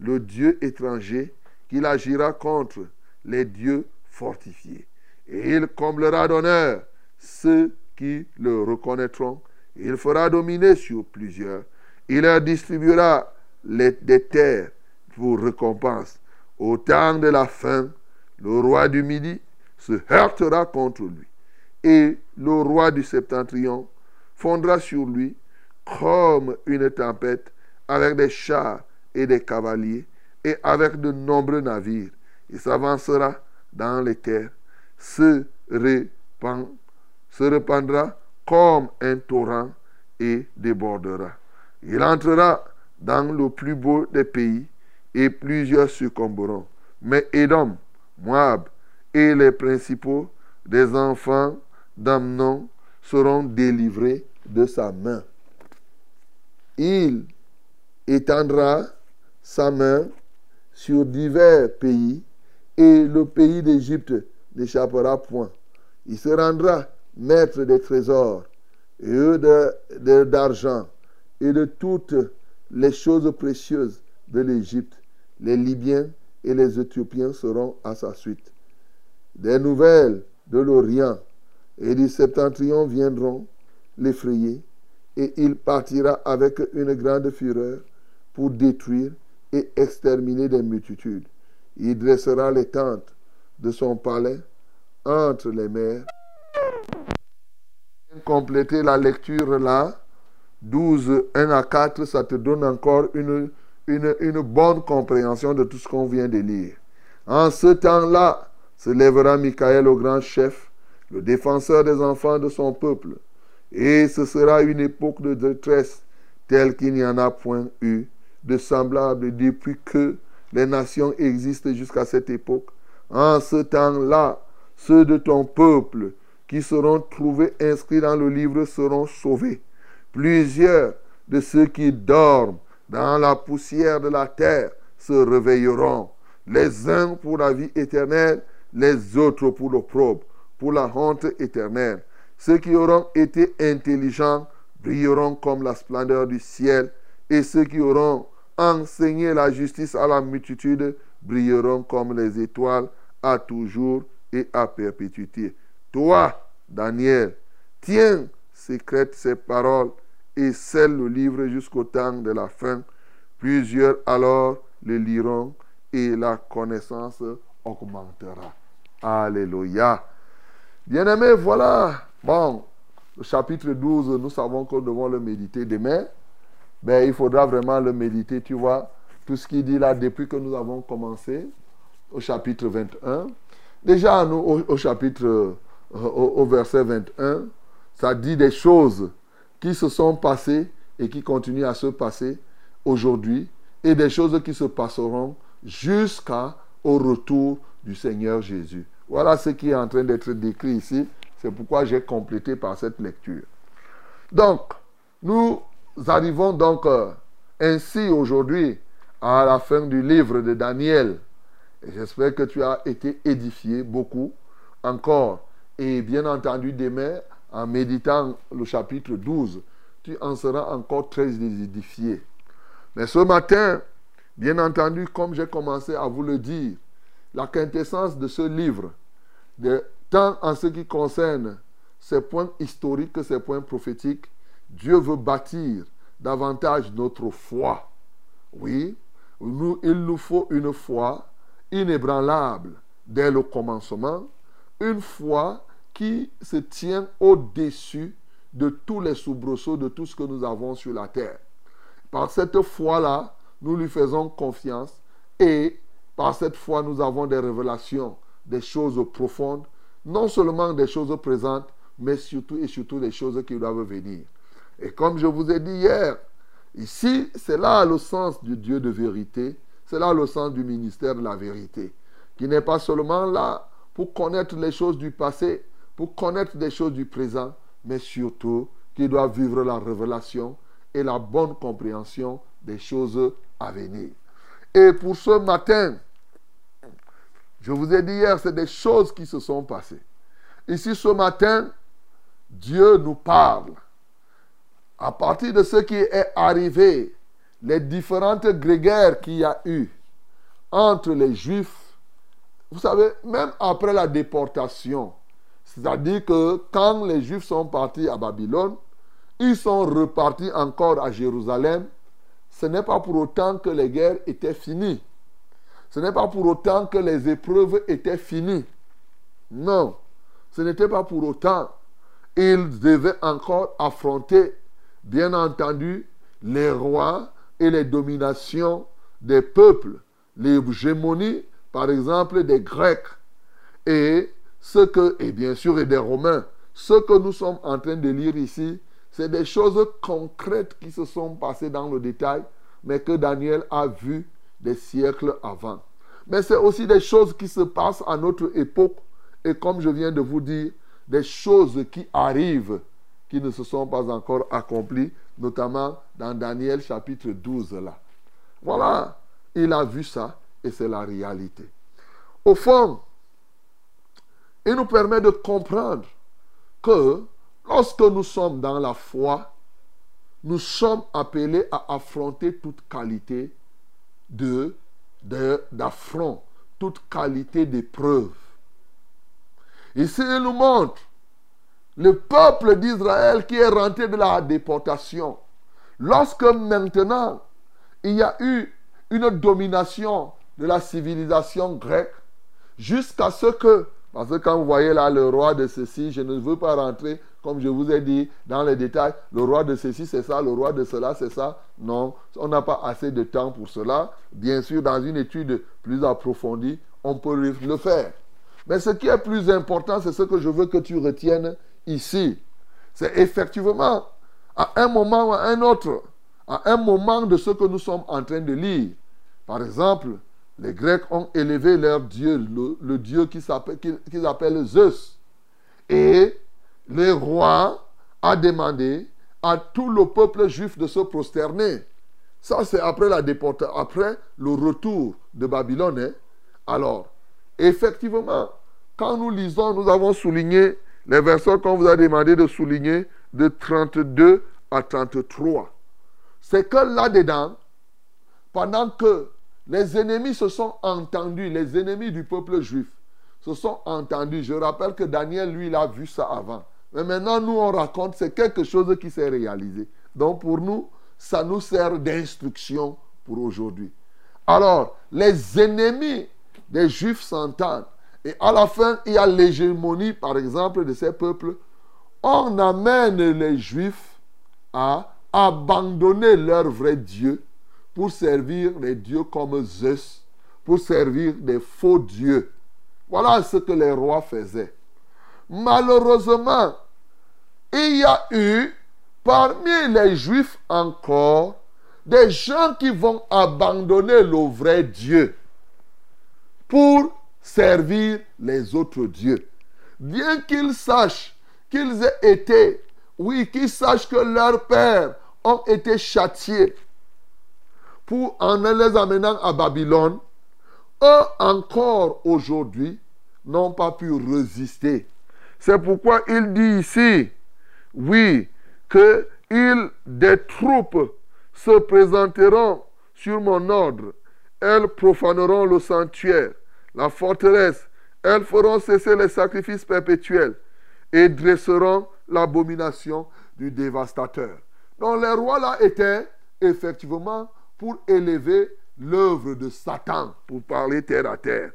le Dieu étranger qu'il agira contre les dieux fortifiés. Et il comblera d'honneur ceux qui le reconnaîtront. Il fera dominer sur plusieurs. Il leur distribuera des terres pour récompense. Au temps de la fin, le roi du Midi se heurtera contre lui. Et le roi du Septentrion fondra sur lui comme une tempête avec des chars et des cavaliers et avec de nombreux navires. Il s'avancera dans les terres, se, répand, se répandra comme un torrent et débordera. Il entrera dans le plus beau des pays et plusieurs succomberont. Mais Édom, Moab et les principaux des enfants d'Amnon seront délivrés de sa main. Il étendra sa main sur divers pays et le pays d'Égypte n'échappera point. Il se rendra maître des trésors et eux d'argent et de toutes les choses précieuses de l'Égypte. Les Libyens et les Éthiopiens seront à sa suite. Des nouvelles de l'Orient et du septentrion viendront l'effrayer, et il partira avec une grande fureur pour détruire et exterminer des multitudes. Il dressera les tentes de son palais entre les mers. Compléter la lecture là, 12, 1 à 4, ça te donne encore une, une, une bonne compréhension de tout ce qu'on vient de lire. En ce temps-là, se lèvera Michael au grand chef, le défenseur des enfants de son peuple. Et ce sera une époque de détresse telle qu'il n'y en a point eu de semblable depuis que les nations existent jusqu'à cette époque. En ce temps-là, ceux de ton peuple qui seront trouvés inscrits dans le livre seront sauvés. Plusieurs de ceux qui dorment dans la poussière de la terre se réveilleront, les uns pour la vie éternelle, les autres pour l'opprobre, pour la honte éternelle. Ceux qui auront été intelligents brilleront comme la splendeur du ciel, et ceux qui auront enseigné la justice à la multitude brilleront comme les étoiles à toujours et à perpétuité. Toi, Daniel, tiens secrète ces paroles et scelle le livre jusqu'au temps de la fin. Plusieurs alors le liront et la connaissance augmentera. Alléluia. Bien-aimés, voilà. Bon, le chapitre 12, nous savons que nous devons le méditer demain. Mais il faudra vraiment le méditer, tu vois. Tout ce qu'il dit là depuis que nous avons commencé au chapitre 21. Déjà, nous, au, au chapitre, euh, au, au verset 21, ça dit des choses qui se sont passées et qui continuent à se passer aujourd'hui et des choses qui se passeront jusqu'au retour du Seigneur Jésus. Voilà ce qui est en train d'être décrit ici. C'est pourquoi j'ai complété par cette lecture. Donc, nous arrivons donc euh, ainsi aujourd'hui à la fin du livre de Daniel. J'espère que tu as été édifié beaucoup encore. Et bien entendu, demain, en méditant le chapitre 12, tu en seras encore très édifié. Mais ce matin, bien entendu, comme j'ai commencé à vous le dire, la quintessence de ce livre, tant en ce qui concerne ces points historiques que ces points prophétiques, Dieu veut bâtir davantage notre foi. Oui, il nous faut une foi inébranlable dès le commencement, une foi qui se tient au-dessus de tous les soubresauts de tout ce que nous avons sur la terre. Par cette foi-là, nous lui faisons confiance et par cette foi, nous avons des révélations, des choses profondes, non seulement des choses présentes, mais surtout et surtout des choses qui doivent venir. Et comme je vous ai dit hier, ici, c'est là le sens du Dieu de vérité, c'est là le sens du ministère de la vérité, qui n'est pas seulement là pour connaître les choses du passé, pour connaître des choses du présent, mais surtout qui doit vivre la révélation et la bonne compréhension des choses à venir. Et pour ce matin, je vous ai dit hier, c'est des choses qui se sont passées. Ici, ce matin, Dieu nous parle. À partir de ce qui est arrivé, les différentes grégaires qu'il y a eu entre les Juifs, vous savez, même après la déportation, c'est-à-dire que quand les Juifs sont partis à Babylone, ils sont repartis encore à Jérusalem. Ce n'est pas pour autant que les guerres étaient finies. Ce n'est pas pour autant que les épreuves étaient finies. Non, ce n'était pas pour autant. Ils devaient encore affronter, bien entendu, les rois et les dominations des peuples, l'hégémonie, par exemple, des Grecs. Et ce que, et bien sûr, et des Romains. Ce que nous sommes en train de lire ici, c'est des choses concrètes qui se sont passées dans le détail, mais que Daniel a vues des siècles avant. Mais c'est aussi des choses qui se passent à notre époque, et comme je viens de vous dire, des choses qui arrivent, qui ne se sont pas encore accomplies, notamment dans Daniel chapitre 12 là. Voilà, il a vu ça, et c'est la réalité. Au fond, il nous permet de comprendre que lorsque nous sommes dans la foi, nous sommes appelés à affronter toute qualité de, d'affront, toute qualité d'épreuve. Ici, il nous montre le peuple d'Israël qui est rentré de la déportation. Lorsque maintenant, il y a eu une domination de la civilisation grecque, jusqu'à ce que parce que quand vous voyez là le roi de ceci, je ne veux pas rentrer, comme je vous ai dit, dans les détails. Le roi de ceci, c'est ça, le roi de cela, c'est ça. Non, on n'a pas assez de temps pour cela. Bien sûr, dans une étude plus approfondie, on peut le faire. Mais ce qui est plus important, c'est ce que je veux que tu retiennes ici. C'est effectivement, à un moment ou à un autre, à un moment de ce que nous sommes en train de lire. Par exemple, les Grecs ont élevé leur dieu, le, dieu qu'ils appellent, Zeus. Et le roi a demandé à tout le peuple juif de se prosterner. Ça, c'est après après le retour de Babylone. Alors, effectivement, quand nous lisons, nous avons souligné les versets qu'on vous a demandé de souligner de 32 à 33. C'est que là-dedans, pendant que les ennemis se sont entendus, les ennemis du peuple juif se sont entendus. Je rappelle que Daniel, lui, il a vu ça avant. Mais maintenant, nous, on raconte, c'est quelque chose qui s'est réalisé. Donc, pour nous, ça nous sert d'instruction pour aujourd'hui. Alors, les ennemis des Juifs s'entendent. Et à la fin, il y a l'hégémonie, par exemple, de ces peuples. On amène les Juifs à abandonner leur vrai Dieu pour servir les dieux comme Zeus, pour servir des faux dieux. Voilà ce que les rois faisaient. Malheureusement, il y a eu parmi les Juifs encore des gens qui vont abandonner le vrai Dieu pour servir les autres dieux. Bien qu'ils sachent qu'ils aient été, oui, qu'ils sachent que leurs pères ont été châtiés pour en les amenant à Babylone, eux encore aujourd'hui n'ont pas pu résister. C'est pourquoi il dit ici, oui, que des troupes se présenteront sur mon ordre. Elles profaneront le sanctuaire, la forteresse. Elles feront cesser les sacrifices perpétuels et dresseront l'abomination du dévastateur. Donc les rois là étaient effectivement pour élever l'œuvre de Satan, pour parler terre à terre.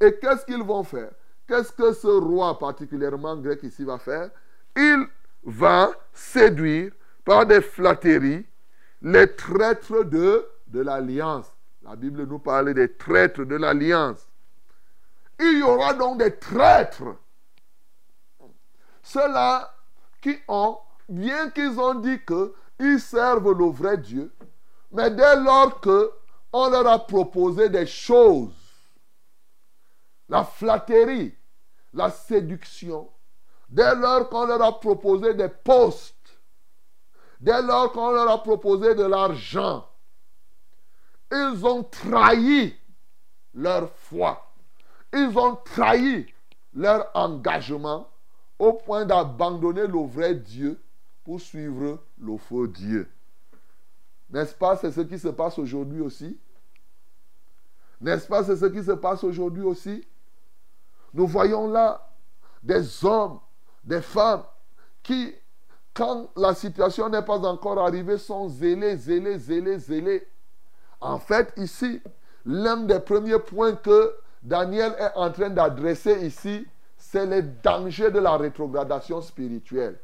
Et qu'est-ce qu'ils vont faire? Qu'est-ce que ce roi particulièrement grec ici va faire? Il va séduire par des flatteries les traîtres de, l'alliance. La Bible nous parle des traîtres de l'alliance. Il y aura donc des traîtres. Ceux-là qui ont, bien qu'ils ont dit qu'ils servent le vrai Dieu, mais dès lors qu'on leur a proposé des choses, la flatterie, la séduction, dès lors qu'on leur a proposé des postes, dès lors qu'on leur a proposé de l'argent, ils ont trahi leur foi. Ils ont trahi leur engagement au point d'abandonner le vrai Dieu pour suivre le faux Dieu. N'est-ce pas, c'est ce qui se passe aujourd'hui aussi. N'est-ce pas, c'est ce qui se passe aujourd'hui aussi Nous voyons là des hommes, des femmes qui, quand la situation n'est pas encore arrivée, sont zélés, zélés, zélés, zélés. En fait, ici, l'un des premiers points que Daniel est en train d'adresser ici, c'est les dangers de la rétrogradation spirituelle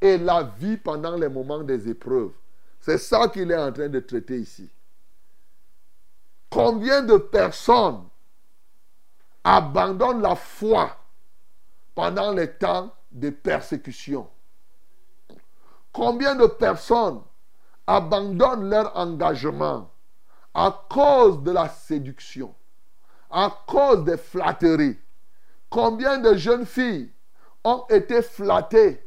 et la vie pendant les moments des épreuves. C'est ça qu'il est en train de traiter ici. Combien de personnes abandonnent la foi pendant les temps de persécution Combien de personnes abandonnent leur engagement à cause de la séduction, à cause des flatteries? Combien de jeunes filles ont été flattées?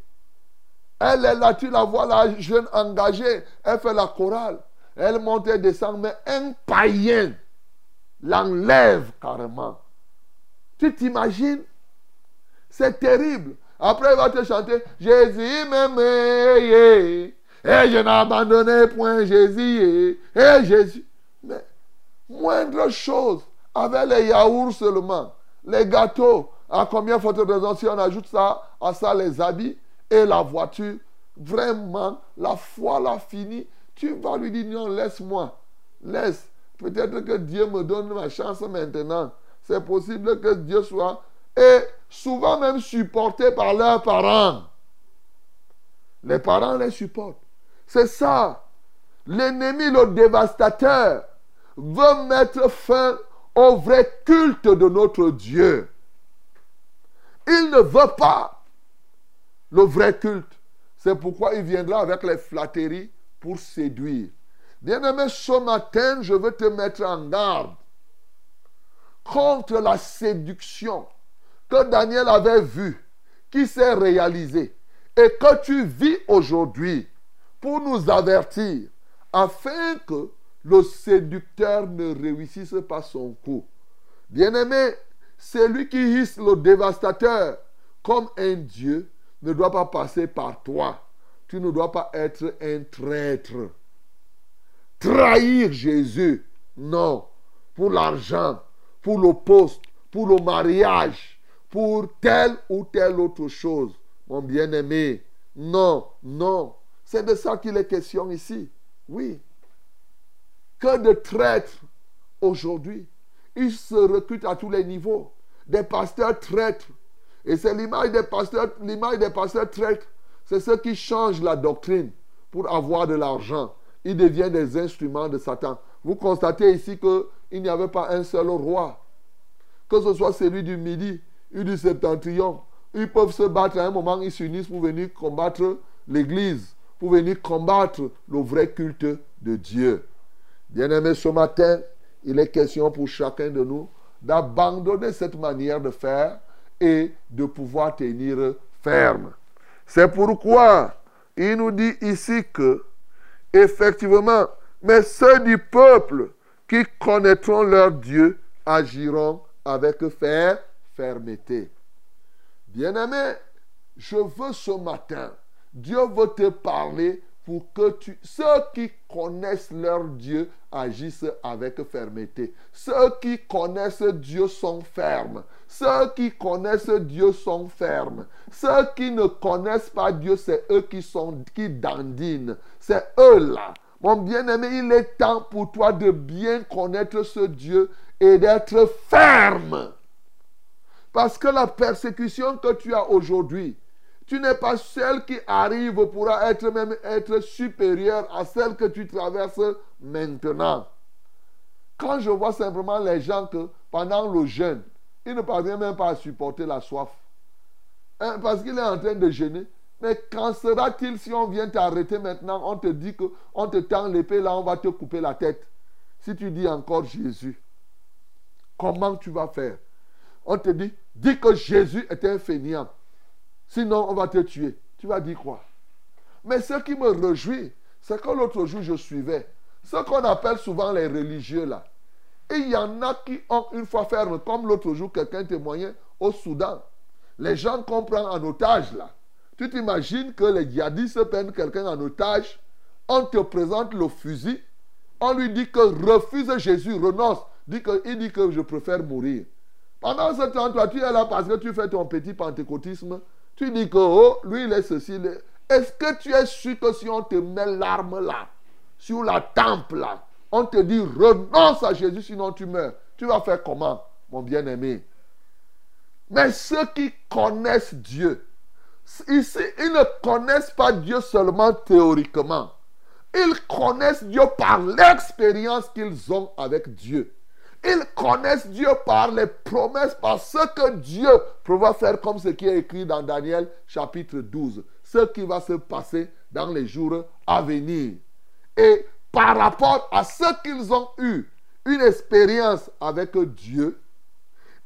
Elle est là, tu la vois, la jeune engagée, elle fait la chorale. Elle monte et descend, mais un païen l'enlève carrément. Tu t'imagines? C'est terrible. Après, il va te chanter Jésus m'aime, et je n'ai abandonné point Jésus, et Jésus. Mais moindre chose, avec les yaourts seulement, les gâteaux, à combien faut raison si on ajoute ça à ça les habits et la voiture, vraiment, la foi l'a fini. Tu vas lui dire non, laisse-moi, laisse. Peut-être que Dieu me donne ma chance maintenant. C'est possible que Dieu soit, et souvent même supporté par leurs parents. Les parents les supportent. C'est ça. L'ennemi, le dévastateur, veut mettre fin au vrai culte de notre Dieu. Il ne veut pas le vrai culte. C'est pourquoi il viendra avec les flatteries pour séduire. Bien-aimé, ce matin, je veux te mettre en garde contre la séduction que Daniel avait vue, qui s'est réalisée et que tu vis aujourd'hui pour nous avertir afin que le séducteur ne réussisse pas son coup. Bien-aimé, celui qui hisse le dévastateur comme un Dieu ne doit pas passer par toi. Tu ne dois pas être un traître. Trahir Jésus, non. Pour l'argent, pour le poste, pour le mariage, pour telle ou telle autre chose. Mon bien-aimé, non, non. C'est de ça qu'il est question ici. Oui. Que de traîtres aujourd'hui, ils se recrutent à tous les niveaux. Des pasteurs traîtres. Et c'est l'image des pasteurs, l'image des pasteurs traîtres. C'est ceux qui changent la doctrine pour avoir de l'argent. Ils deviennent des instruments de Satan. Vous constatez ici qu'il n'y avait pas un seul roi. Que ce soit celui du Midi ou du Septentrion. Ils peuvent se battre à un moment, ils s'unissent pour venir combattre l'Église, pour venir combattre le vrai culte de Dieu. Bien-aimés, ce matin, il est question pour chacun de nous d'abandonner cette manière de faire et de pouvoir tenir ferme. C'est pourquoi il nous dit ici que, effectivement, mais ceux du peuple connaîtront leur Dieu agiront avec fer, fermeté. Bien-aimé, je veux ce matin, Dieu veut te parler pour que tu, ceux qui connaissent leur Dieu agissent avec fermeté. Ceux qui connaissent Dieu sont fermes. Ceux qui connaissent Dieu sont fermes. Ceux qui ne connaissent pas Dieu, c'est eux qui sont qui dandinent. C'est eux là. Mon bien-aimé, il est temps pour toi de bien connaître ce Dieu et d'être ferme. Parce que la persécution que tu as aujourd'hui, tu n'es pas celle qui arrive pourra être même être supérieure à celle que tu traverses maintenant. Quand je vois simplement les gens que pendant le jeûne, ils ne parviennent même pas à supporter la soif. Hein, parce qu'il est en train de jeûner. Mais qu'en sera-t-il si on vient t'arrêter maintenant, on te dit que on te tend l'épée là, on va te couper la tête. Si tu dis encore Jésus, comment tu vas faire? On te dit, dis que Jésus est un fainéant. Sinon, on va te tuer. Tu vas dire quoi? Mais ce qui me réjouit, c'est que l'autre jour, je suivais ce qu'on appelle souvent les religieux là. Et il y en a qui ont une fois ferme, comme l'autre jour, quelqu'un témoignait au Soudan. Les gens qu'on prend en otage là. Tu t'imagines que les djihadistes prennent quelqu'un en otage, on te présente le fusil, on lui dit que refuse Jésus, renonce. Dit que, il dit que je préfère mourir. Pendant ce temps, toi, tu es là parce que tu fais ton petit pentecôtisme. Tu dis que, oh, lui, il est ceci. Est-ce que tu es sûr que si on te met l'arme là, sur la temple là, on te dit renonce à Jésus, sinon tu meurs. Tu vas faire comment, mon bien-aimé? Mais ceux qui connaissent Dieu, ici, ils ne connaissent pas Dieu seulement théoriquement. Ils connaissent Dieu par l'expérience qu'ils ont avec Dieu. Ils connaissent Dieu par les promesses, par ce que Dieu prévoit faire, comme ce qui est écrit dans Daniel chapitre 12. Ce qui va se passer dans les jours à venir. Et par rapport à ce qu'ils ont eu, une expérience avec Dieu,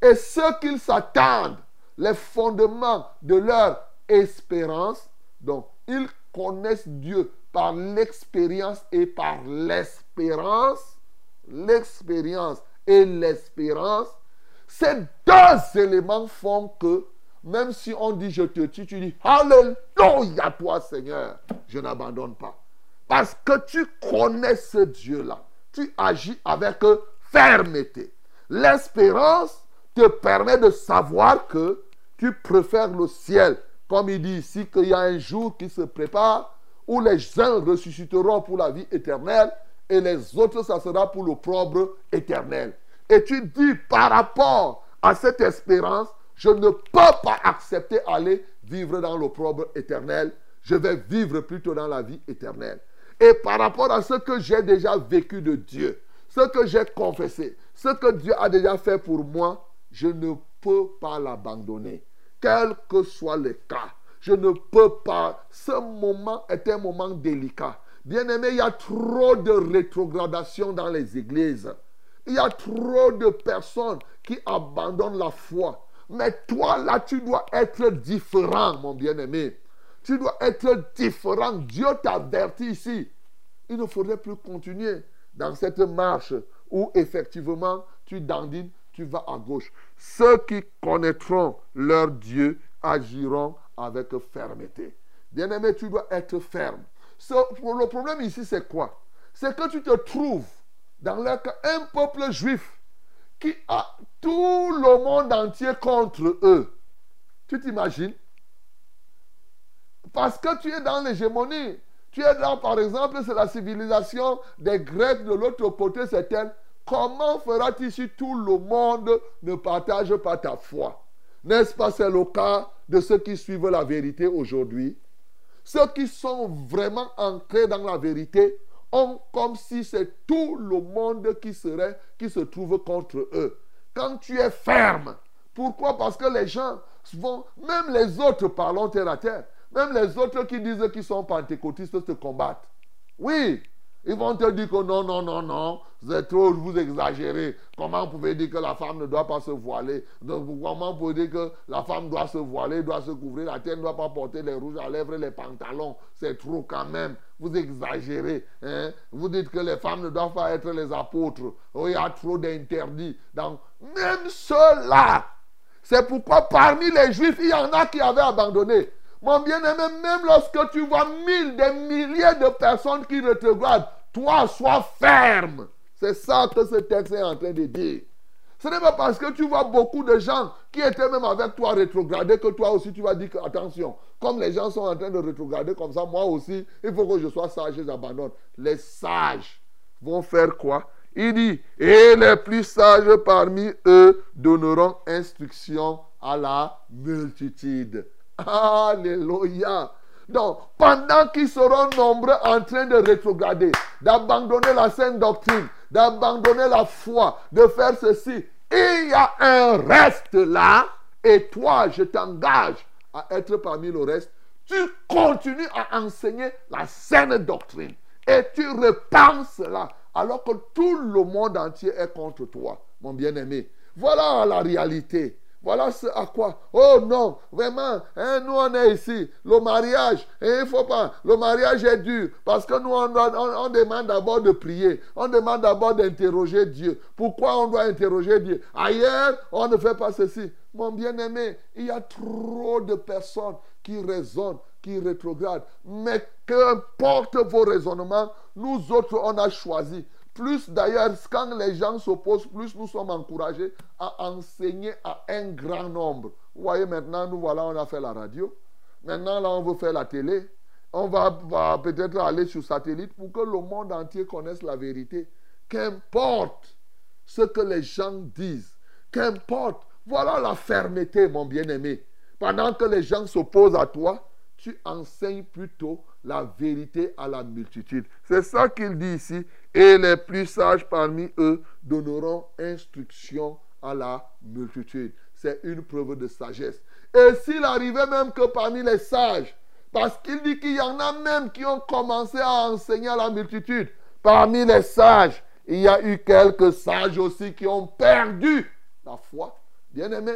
et ce qu'ils s'attendent, les fondements de leur espérance, donc ils connaissent Dieu par l'expérience et par l'espérance, l'expérience et l'espérance, ces deux éléments font que même si on dit je te tue, tu dis Alléluia toi Seigneur, je n'abandonne pas. Parce que tu connais ce Dieu-là. Tu agis avec fermeté. L'espérance te permet de savoir que tu préfères le ciel. Comme il dit ici qu'il y a un jour qui se prépare où les uns ressusciteront pour la vie éternelle et les autres, ça sera pour l'opprobre éternel. Et tu dis par rapport à cette espérance, je ne peux pas accepter aller vivre dans l'opprobre éternel. Je vais vivre plutôt dans la vie éternelle. Et par rapport à ce que j'ai déjà vécu de Dieu, ce que j'ai confessé, ce que Dieu a déjà fait pour moi, je ne peux pas l'abandonner. Quel que soit le cas, je ne peux pas. Ce moment est un moment délicat. Bien aimé, il y a trop de rétrogradation dans les églises. Il y a trop de personnes qui abandonnent la foi. Mais toi, là, tu dois être différent, mon bien-aimé. Tu dois être différent. Dieu t'avertit ici. Il ne faudrait plus continuer dans cette marche où effectivement tu dandines, tu vas à gauche. Ceux qui connaîtront leur Dieu agiront avec fermeté. Bien-aimé, tu dois être ferme. le problème ici, c'est quoi? C'est que tu te trouves dans un peuple juif qui a tout le monde entier contre eux. Tu t'imagines? Parce que tu es dans l'hégémonie. Tu es là, par exemple, c'est la civilisation des Grecs, de l'autre côté, c'est elle. Comment feras-tu si tout le monde ne partage pas ta foi? N'est-ce pas, c'est le cas de ceux qui suivent la vérité aujourd'hui? Ceux qui sont vraiment ancrés dans la vérité ont comme si c'est tout le monde qui serait, qui se trouve contre eux. Quand tu es ferme, pourquoi? Parce que les gens vont, même les autres parlons terre à terre, même les autres qui disent qu'ils sont pentecôtistes te combattent. Oui, ils vont te dire que non, non, non, non, c'est trop, vous exagérez. Comment vous pouvez dire que la femme ne doit pas se voiler? Donc, Comment vous pouvez dire que la femme doit se voiler, doit se couvrir la tête, ne doit pas porter les rouges à lèvres et les pantalons? C'est trop quand même. Vous exagérez. Hein? Vous dites que les femmes ne doivent pas être les apôtres. Oh, il y a trop d'interdits. Donc, même ceux-là, c'est pourquoi parmi les juifs, il y en a qui avaient abandonné. Mon bien-aimé, même lorsque tu vois mille, des milliers de personnes qui rétrogradent, toi, sois ferme. C'est ça que ce texte est en train de dire. Ce n'est pas parce que tu vois beaucoup de gens qui étaient même avec toi rétrograder que toi aussi tu vas dire que, attention, comme les gens sont en train de rétrograder comme ça, moi aussi, il faut que je sois sage et j'abandonne. Les sages vont faire quoi? Il dit, et les plus sages parmi eux donneront instruction à la multitude. Alléluia. Donc, pendant qu'ils seront nombreux en train de rétrograder, d'abandonner la sainte doctrine, d'abandonner la foi, de faire ceci, il y a un reste là, et toi, je t'engage à être parmi le reste. Tu continues à enseigner la saine doctrine et tu repenses cela alors que tout le monde entier est contre toi, mon bien-aimé. Voilà la réalité. Voilà ce à quoi. Oh non, vraiment, hein, nous on est ici. Le mariage, hein, il ne faut pas. Le mariage est dur parce que nous on, on demande d'abord de prier. On demande d'abord d'interroger Dieu. Pourquoi on doit interroger Dieu? Ailleurs, on ne fait pas ceci. Mon bien-aimé, il y a trop de personnes qui raisonnent, qui rétrogradent. Mais qu'importe vos raisonnements, nous autres, on a choisi plus d'ailleurs, quand les gens s'opposent, plus nous sommes encouragés à enseigner à un grand nombre. Vous voyez, maintenant, nous voilà, on a fait la radio. Maintenant, là, on veut faire la télé. On va, peut-être aller sur satellite pour que le monde entier connaisse la vérité. Qu'importe ce que les gens disent. Qu'importe. Voilà la fermeté, mon bien-aimé. Pendant que les gens s'opposent à toi, tu enseignes plutôt la vérité à la multitude. C'est ça qu'il dit ici. Et les plus sages parmi eux donneront instruction à la multitude. C'est une preuve de sagesse. Et s'il arrivait même que parmi les sages, parce qu'il dit qu'il y en a même qui ont commencé à enseigner à la multitude, parmi les sages, il y a eu quelques sages aussi qui ont perdu la foi. Bien aimé,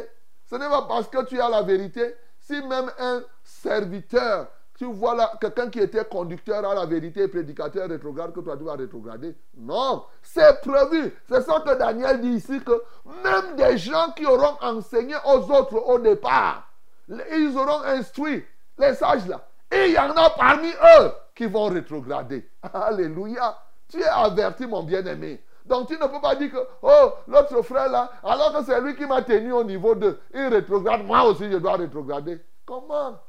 ce n'est pas parce que tu as la vérité, si même un serviteur tu vois là, quelqu'un qui était conducteur à la vérité, prédicateur rétrograde, que toi tu vas rétrograder. Non, c'est prévu. C'est ça que Daniel dit ici, que même des gens qui auront enseigné aux autres au départ, ils auront instruit les sages là. Et il y en a parmi eux qui vont rétrograder. Alléluia. Tu es averti, mon bien-aimé. Donc tu ne peux pas dire que, oh, l'autre frère là, alors que c'est lui qui m'a tenu au niveau 2, il rétrograde, moi aussi je dois rétrograder. Comment?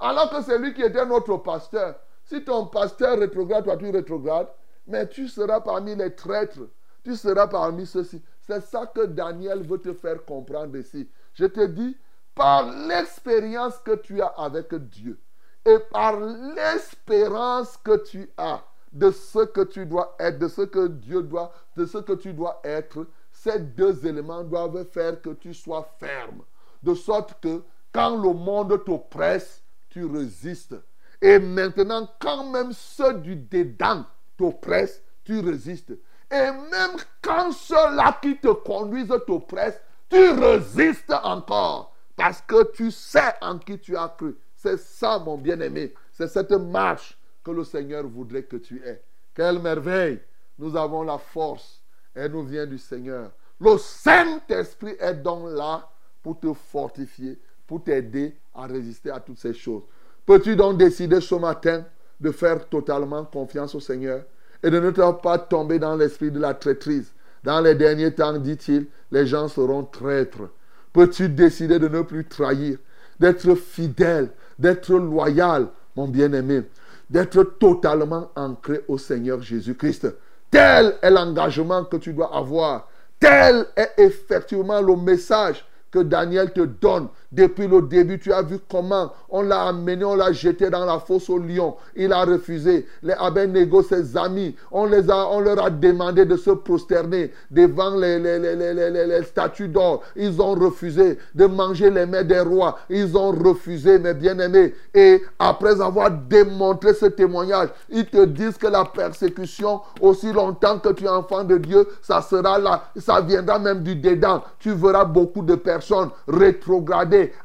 Alors que c'est lui qui était notre pasteur. Si ton pasteur rétrograde, toi tu rétrogrades, mais tu seras parmi les traîtres. Tu seras parmi ceux-ci. C'est ça que Daniel veut te faire comprendre ici. Je te dis, par l'expérience que tu as avec Dieu et par l'espérance que tu as de ce que tu dois être, de ce que Dieu doit, de ce que tu dois être, ces deux éléments doivent faire que tu sois ferme. De sorte que quand le monde t'oppresse, tu résistes. Et maintenant, quand même ceux du dedans t'oppressent, tu résistes. Et même quand ceux-là qui te conduisent t'oppressent, tu résistes encore. Parce que tu sais en qui tu as cru. C'est ça, mon bien-aimé. C'est cette marche que le Seigneur voudrait que tu aies. Quelle merveille. Nous avons la force. Elle nous vient du Seigneur. Le Saint-Esprit est donc là pour te fortifier, pour t'aider à résister à toutes ces choses. Peux-tu donc décider ce matin de faire totalement confiance au Seigneur et de ne pas tomber dans l'esprit de la traîtrise? Dans les derniers temps, dit-il, les gens seront traîtres. Peux-tu décider de ne plus trahir, d'être fidèle, d'être loyal, mon bien-aimé, d'être totalement ancré au Seigneur Jésus-Christ? Tel est l'engagement que tu dois avoir. Tel est effectivement le message que Daniel te donne. Depuis le début, tu as vu comment on l'a amené, on l'a jeté dans la fosse au lion. Il a refusé. Les Abednego, ses amis, on, les a, on leur a demandé de se prosterner devant les, statues d'or. Ils ont refusé de manger les mets des rois. Ils ont refusé, mes bien-aimés. Et après avoir démontré ce témoignage, ils te disent que la persécution, aussi longtemps que tu es enfant de Dieu, ça sera là. Ça viendra même du dedans. Tu verras beaucoup de personnes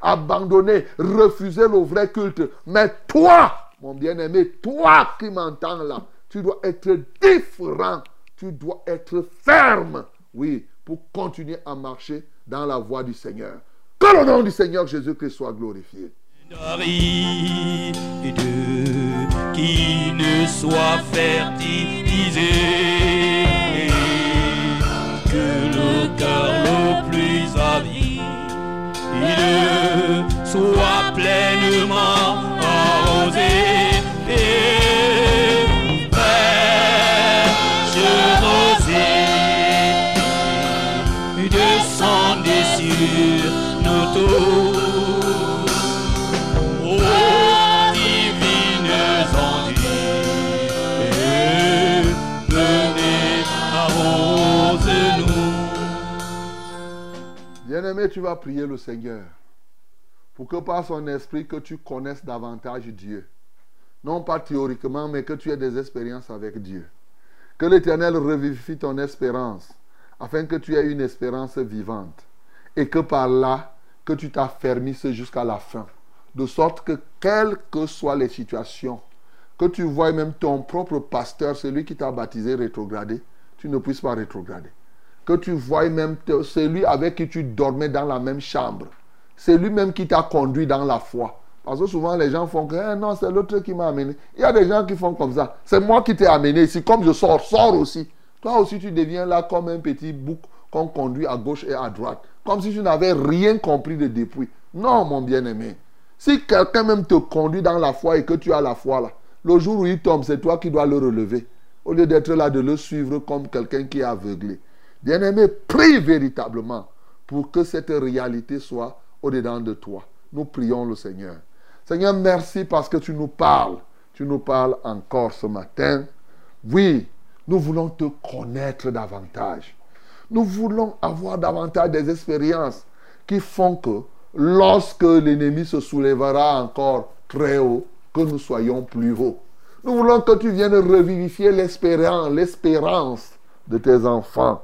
abandonner, refuser le vrai culte. Mais toi, mon bien-aimé, toi qui m'entends là, tu dois être différent. Tu dois être ferme. Oui, pour continuer à marcher dans la voie du Seigneur. Que le nom du Seigneur Jésus-Christ soit glorifié. Qui ne soit fertilisé que le cœur soit pleinement arrosé et fraîche rosée descendez sur nos tours. Tu vas prier le Seigneur pour que par son esprit que tu connaisses davantage Dieu. Non pas théoriquement, mais que tu aies des expériences avec Dieu. Que l'Éternel revivifie ton espérance, afin que tu aies une espérance vivante. Et que par là, que tu t'affermisses jusqu'à la fin. De sorte que, quelles que soient les situations, que tu vois même ton propre pasteur, celui qui t'a baptisé rétrogradé, tu ne puisses pas rétrograder. Que tu vois même celui avec qui tu dormais dans la même chambre, c'est lui-même qui t'a conduit dans la foi. Parce que souvent les gens font que Eh non, c'est l'autre qui m'a amené. Il y a des gens qui font comme ça. C'est moi qui t'ai amené ici. Comme je sors, sors aussi. Toi aussi, tu deviens là comme un petit bouc qu'on conduit à gauche et à droite. Comme si tu n'avais rien compris de depuis. Non, mon bien-aimé. Si quelqu'un même te conduit dans la foi et que tu as la foi là, le jour où il tombe, c'est toi qui dois le relever. Au lieu d'être là de le suivre comme quelqu'un qui est aveuglé. Bien-aimé, prie véritablement pour que cette réalité soit au-dedans de toi. Nous prions le Seigneur. Seigneur, merci parce que tu nous parles. Tu nous parles encore ce matin. Oui, nous voulons te connaître davantage. Nous voulons avoir davantage des expériences qui font que lorsque l'ennemi se soulèvera encore très haut, que nous soyons plus hauts. Nous voulons que tu viennes revivifier l'espérance, l'espérance de tes enfants.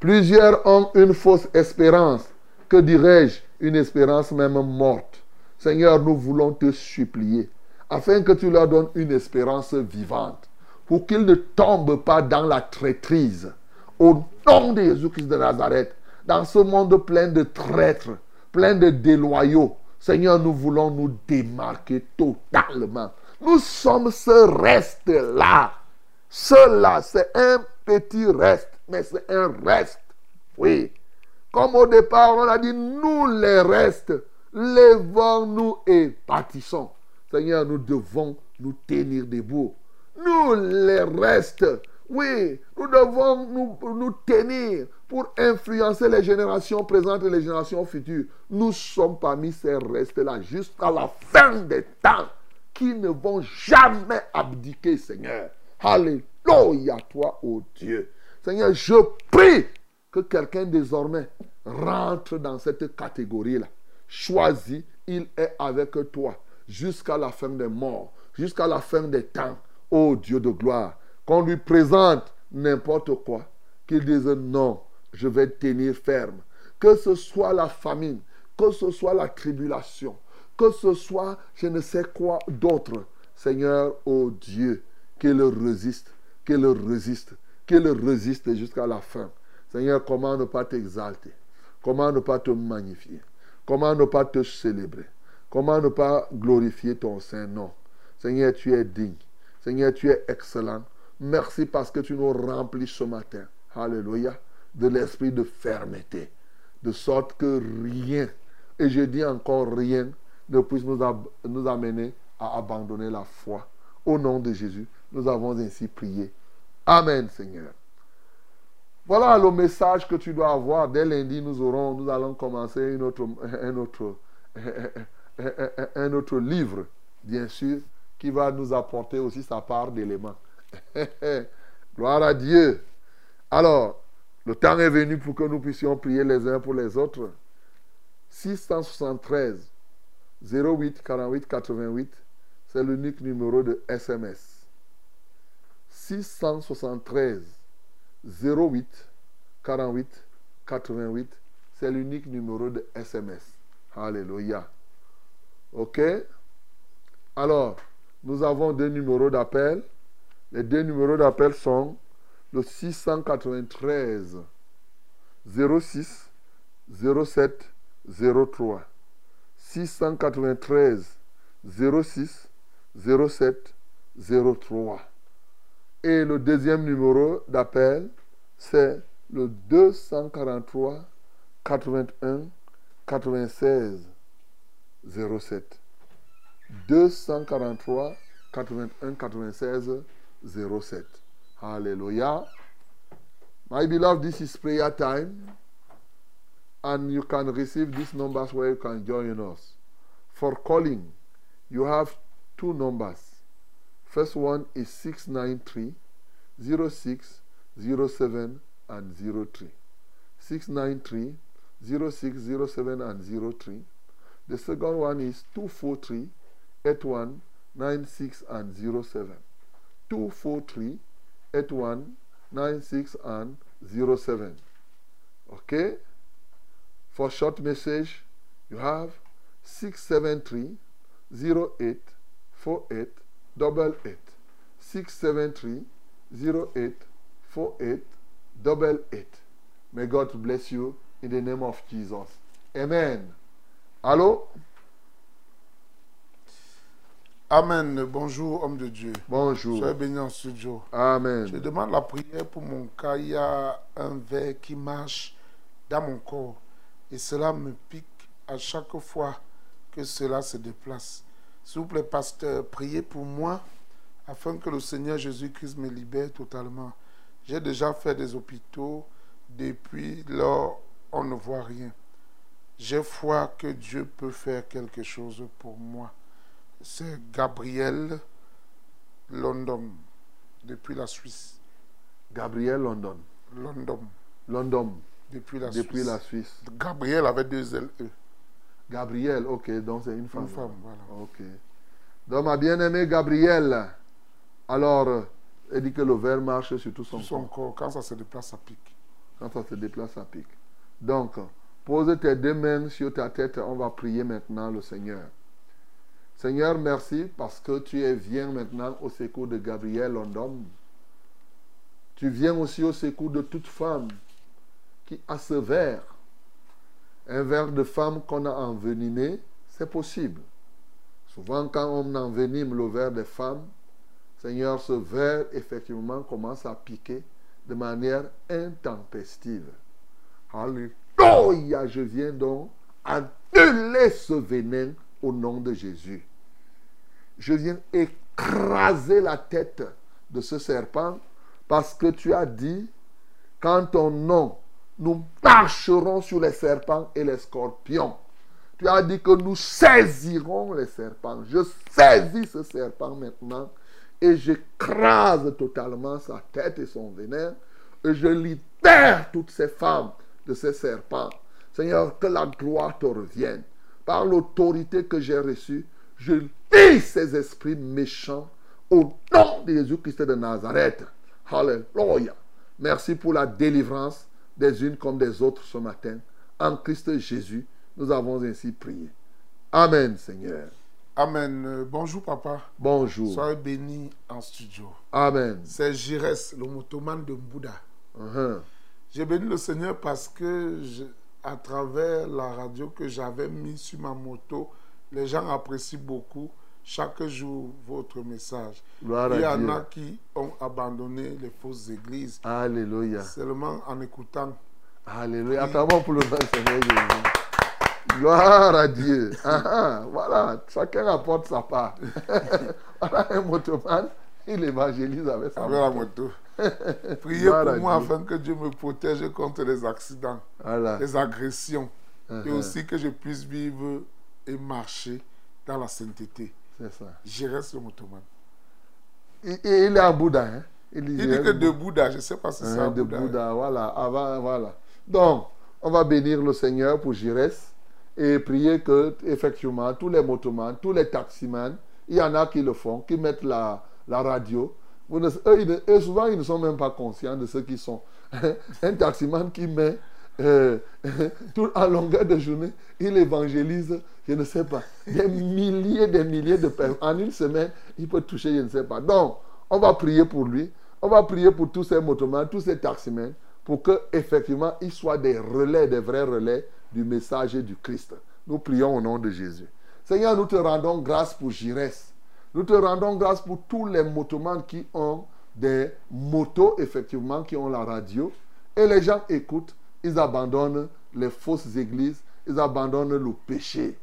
Plusieurs ont une fausse espérance. Que dirais-je? Une espérance même morte. Seigneur, nous voulons te supplier afin que tu leur donnes une espérance vivante pour qu'ils ne tombent pas dans la traîtrise. Au nom de Jésus-Christ de Nazareth, dans ce monde plein de traîtres, plein de déloyaux, Seigneur, nous voulons nous démarquer totalement. Nous sommes ce reste-là. Cela, c'est un petit reste, mais c'est un reste. Oui. Comme au départ, on a dit, nous les restes, levons-nous et bâtissons. Seigneur, nous devons nous tenir debout. Nous les restes, oui, nous devons nous, tenir pour influencer les générations présentes et les générations futures. Nous sommes parmi ces restes-là jusqu'à la fin des temps qui ne vont jamais abdiquer, Seigneur. Alléluia, toi, ô Dieu. Seigneur, je prie que quelqu'un désormais rentre dans cette catégorie-là. Choisis, il est avec toi jusqu'à la fin des morts, jusqu'à la fin des temps. Ô Dieu de gloire, qu'on lui présente n'importe quoi, qu'il dise non, je vais tenir ferme. Que ce soit la famine, que ce soit la tribulation, que ce soit je ne sais quoi d'autre. Seigneur, ô Dieu, qu'il résiste, qu'il résiste, qu'il résiste jusqu'à la fin. Seigneur, comment ne pas t'exalter? Comment ne pas te magnifier? Comment ne pas te célébrer? Comment ne pas glorifier ton Saint-Nom Seigneur, tu es digne. Seigneur, tu es excellent. Merci parce que tu nous remplis ce matin. Alléluia. De l'esprit de fermeté. De sorte que rien, et je dis encore rien, ne puisse nous, amener à abandonner la foi. Au nom de Jésus, nous avons ainsi prié. Amen, Seigneur. Voilà le message que tu dois avoir. Dès lundi, nous aurons, nous allons commencer autre, un, autre, un autre livre, bien sûr, qui va nous apporter aussi sa part d'éléments. [laughs] Gloire à Dieu. Alors, le temps est venu pour que nous puissions prier les uns pour les autres. 673 08 48 88, c'est l'unique numéro de SMS. 673 08 48 88, c'est l'unique numéro de SMS. Alléluia. OK? Alors, nous avons deux numéros d'appel. Les deux numéros d'appel sont le 693 06 07 03. 693 06 07 03. Et le deuxième numéro d'appel, c'est le 243 81 96 07. 243 81 96 07. Hallelujah. My beloved, this is prayer time. And you can receive these numbers where you can join us. For calling, you have two numbers. First one is 693 06 07 and 03. 693 06 07 and 03. The second one is 243 81 96 and 07. 243 81 96 and 07. Okay? For short message, you have 673 08 48 double 8. 673 08 48 double 8. May God bless you in the name of Jesus. Amen. Allô? Amen. Bonjour, homme de Dieu. Bonjour. Soyez béni en studio. Amen. Je demande la prière pour mon cas. Il y a un verre qui marche dans mon corps et cela me pique à chaque fois que cela se déplace. S'il vous plaît, pasteur, priez pour moi afin que le Seigneur Jésus-Christ me libère totalement. J'ai déjà fait des hôpitaux. Depuis lors, on ne voit rien. J'ai foi que Dieu peut faire quelque chose pour moi. C'est Gabriel London, depuis la Suisse. Gabriel London. London, London. depuis la Depuis Suisse. la Suisse. Gabriel avait deux L. Gabriel, ok, donc c'est une femme. Une femme, voilà. Ok. Donc ma bien-aimée Gabrielle, alors, elle dit que le verre marche sur tout son, Sur son corps. corps, quand ça se déplace, ça pique. Quand ça se déplace, ça pique. Donc, pose tes deux mains sur ta tête. On va prier maintenant le Seigneur. Seigneur, merci parce que tu es, viens maintenant au secours de Gabriel London. Tu viens aussi au secours de toute femme qui a ce verre. Un verre de femme qu'on a envenimé, c'est possible. Souvent, quand on envenime le verre des femmes, Seigneur, ce verre, effectivement, commence à piquer de manière intempestive. Alléluia, je viens donc annuler ce venin au nom de Jésus. Je viens écraser la tête de ce serpent parce que tu as dit, qu'en ton nom, nous marcherons sur les serpents et les scorpions. Tu as dit que nous saisirons les serpents. Je saisis ce serpent maintenant et j'écrase totalement sa tête et son venin et je libère toutes ces femmes de ces serpents. Seigneur, que la gloire te revienne. Par l'autorité que j'ai reçue, je lis ces esprits méchants au nom de Jésus-Christ de Nazareth. Alléluia. Merci pour la délivrance des unes comme des autres ce matin. En Christ Jésus, nous avons ainsi prié. Amen, Seigneur. Amen. Euh, bonjour, papa. Bonjour. Soyez béni en studio. Amen. C'est Jires, le motoman de Mbouda. Uh-huh. J'ai béni le Seigneur parce que, je- à travers la radio que j'avais mis sur ma moto, les gens apprécient beaucoup chaque jour votre message. Gloire Il y en a qui ont abandonné les fausses églises Alléluia. seulement en écoutant. Alléluia. Acclamons pour le du Seigneur Jésus. Gloire à Dieu. Ah, ah, voilà, chacun apporte sa part. [laughs] voilà un motoman, il évangélise avec sa Avec la moto. moto. [laughs] Priez Gloire pour moi Dieu. afin que Dieu me protège contre les accidents, Voilà. les agressions. Et Uh-huh. aussi que je puisse vivre et marcher dans la sainteté. C'est ça. Je reste le motoman. Et, et il est à Bouddha. Hein? Il dit que de Bouddha, je ne sais pas si c'est Hein, un de Bouddha. Bouddha, voilà, avant, voilà. Donc, on va bénir le Seigneur pour Girès et prier que, effectivement, tous les motomans, tous les taximans, il y en a qui le font, qui mettent la, la radio. Eux, ils eux, souvent, ils ne sont même pas conscients de ce qu'ils sont. [laughs] Un taximan qui met euh, [laughs] tout en longueur de journée, il évangélise, je ne sais pas, des milliers, des milliers de personnes. En une semaine, il peut toucher, je ne sais pas. Donc, on va prier pour lui. On va prier pour tous ces motomans, tous ces taximens, pour que effectivement ils soient des relais, des vrais relais du message du Christ. Nous prions au nom de Jésus. Seigneur, nous te rendons grâce pour Girès. Nous te rendons grâce pour tous les motomans qui ont des motos, effectivement, qui ont la radio. Et les gens écoutent, ils abandonnent les fausses églises, ils abandonnent le péché.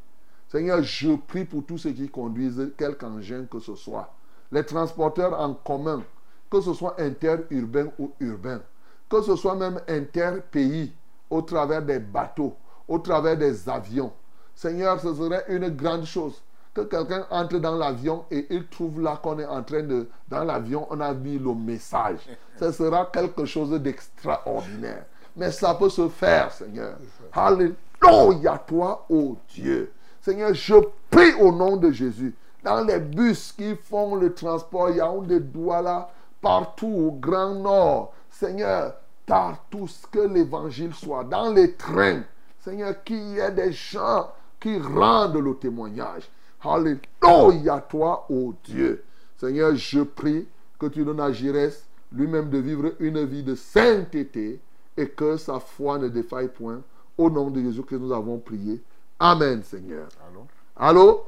Seigneur, je prie pour tous ceux qui conduisent quelque engin que ce soit. Les transporteurs en commun, que ce soit interurbain ou urbain, que ce soit même interpays, au travers des bateaux, au travers des avions. Seigneur, ce serait une grande chose que quelqu'un entre dans l'avion et il trouve là qu'on est en train de... Dans l'avion, on a mis le message. Ce sera quelque chose d'extraordinaire. Mais ça peut se faire, Seigneur. Alléluia, toi, ô Dieu. Seigneur, je prie au nom de Jésus. Dans les bus qui font le transport, Yaoundé, Douala, partout au Grand Nord. Seigneur, partout ce que l'évangile soit. Dans les trains, Seigneur, qu'il y ait des gens qui rendent le témoignage. Alléluia, toi, ô Dieu. Seigneur, je prie que tu donnes à Girès lui-même de vivre une vie de sainteté et que sa foi ne défaille point. Au nom de Jésus que nous avons prié. Amen, Seigneur. Allô? Allô?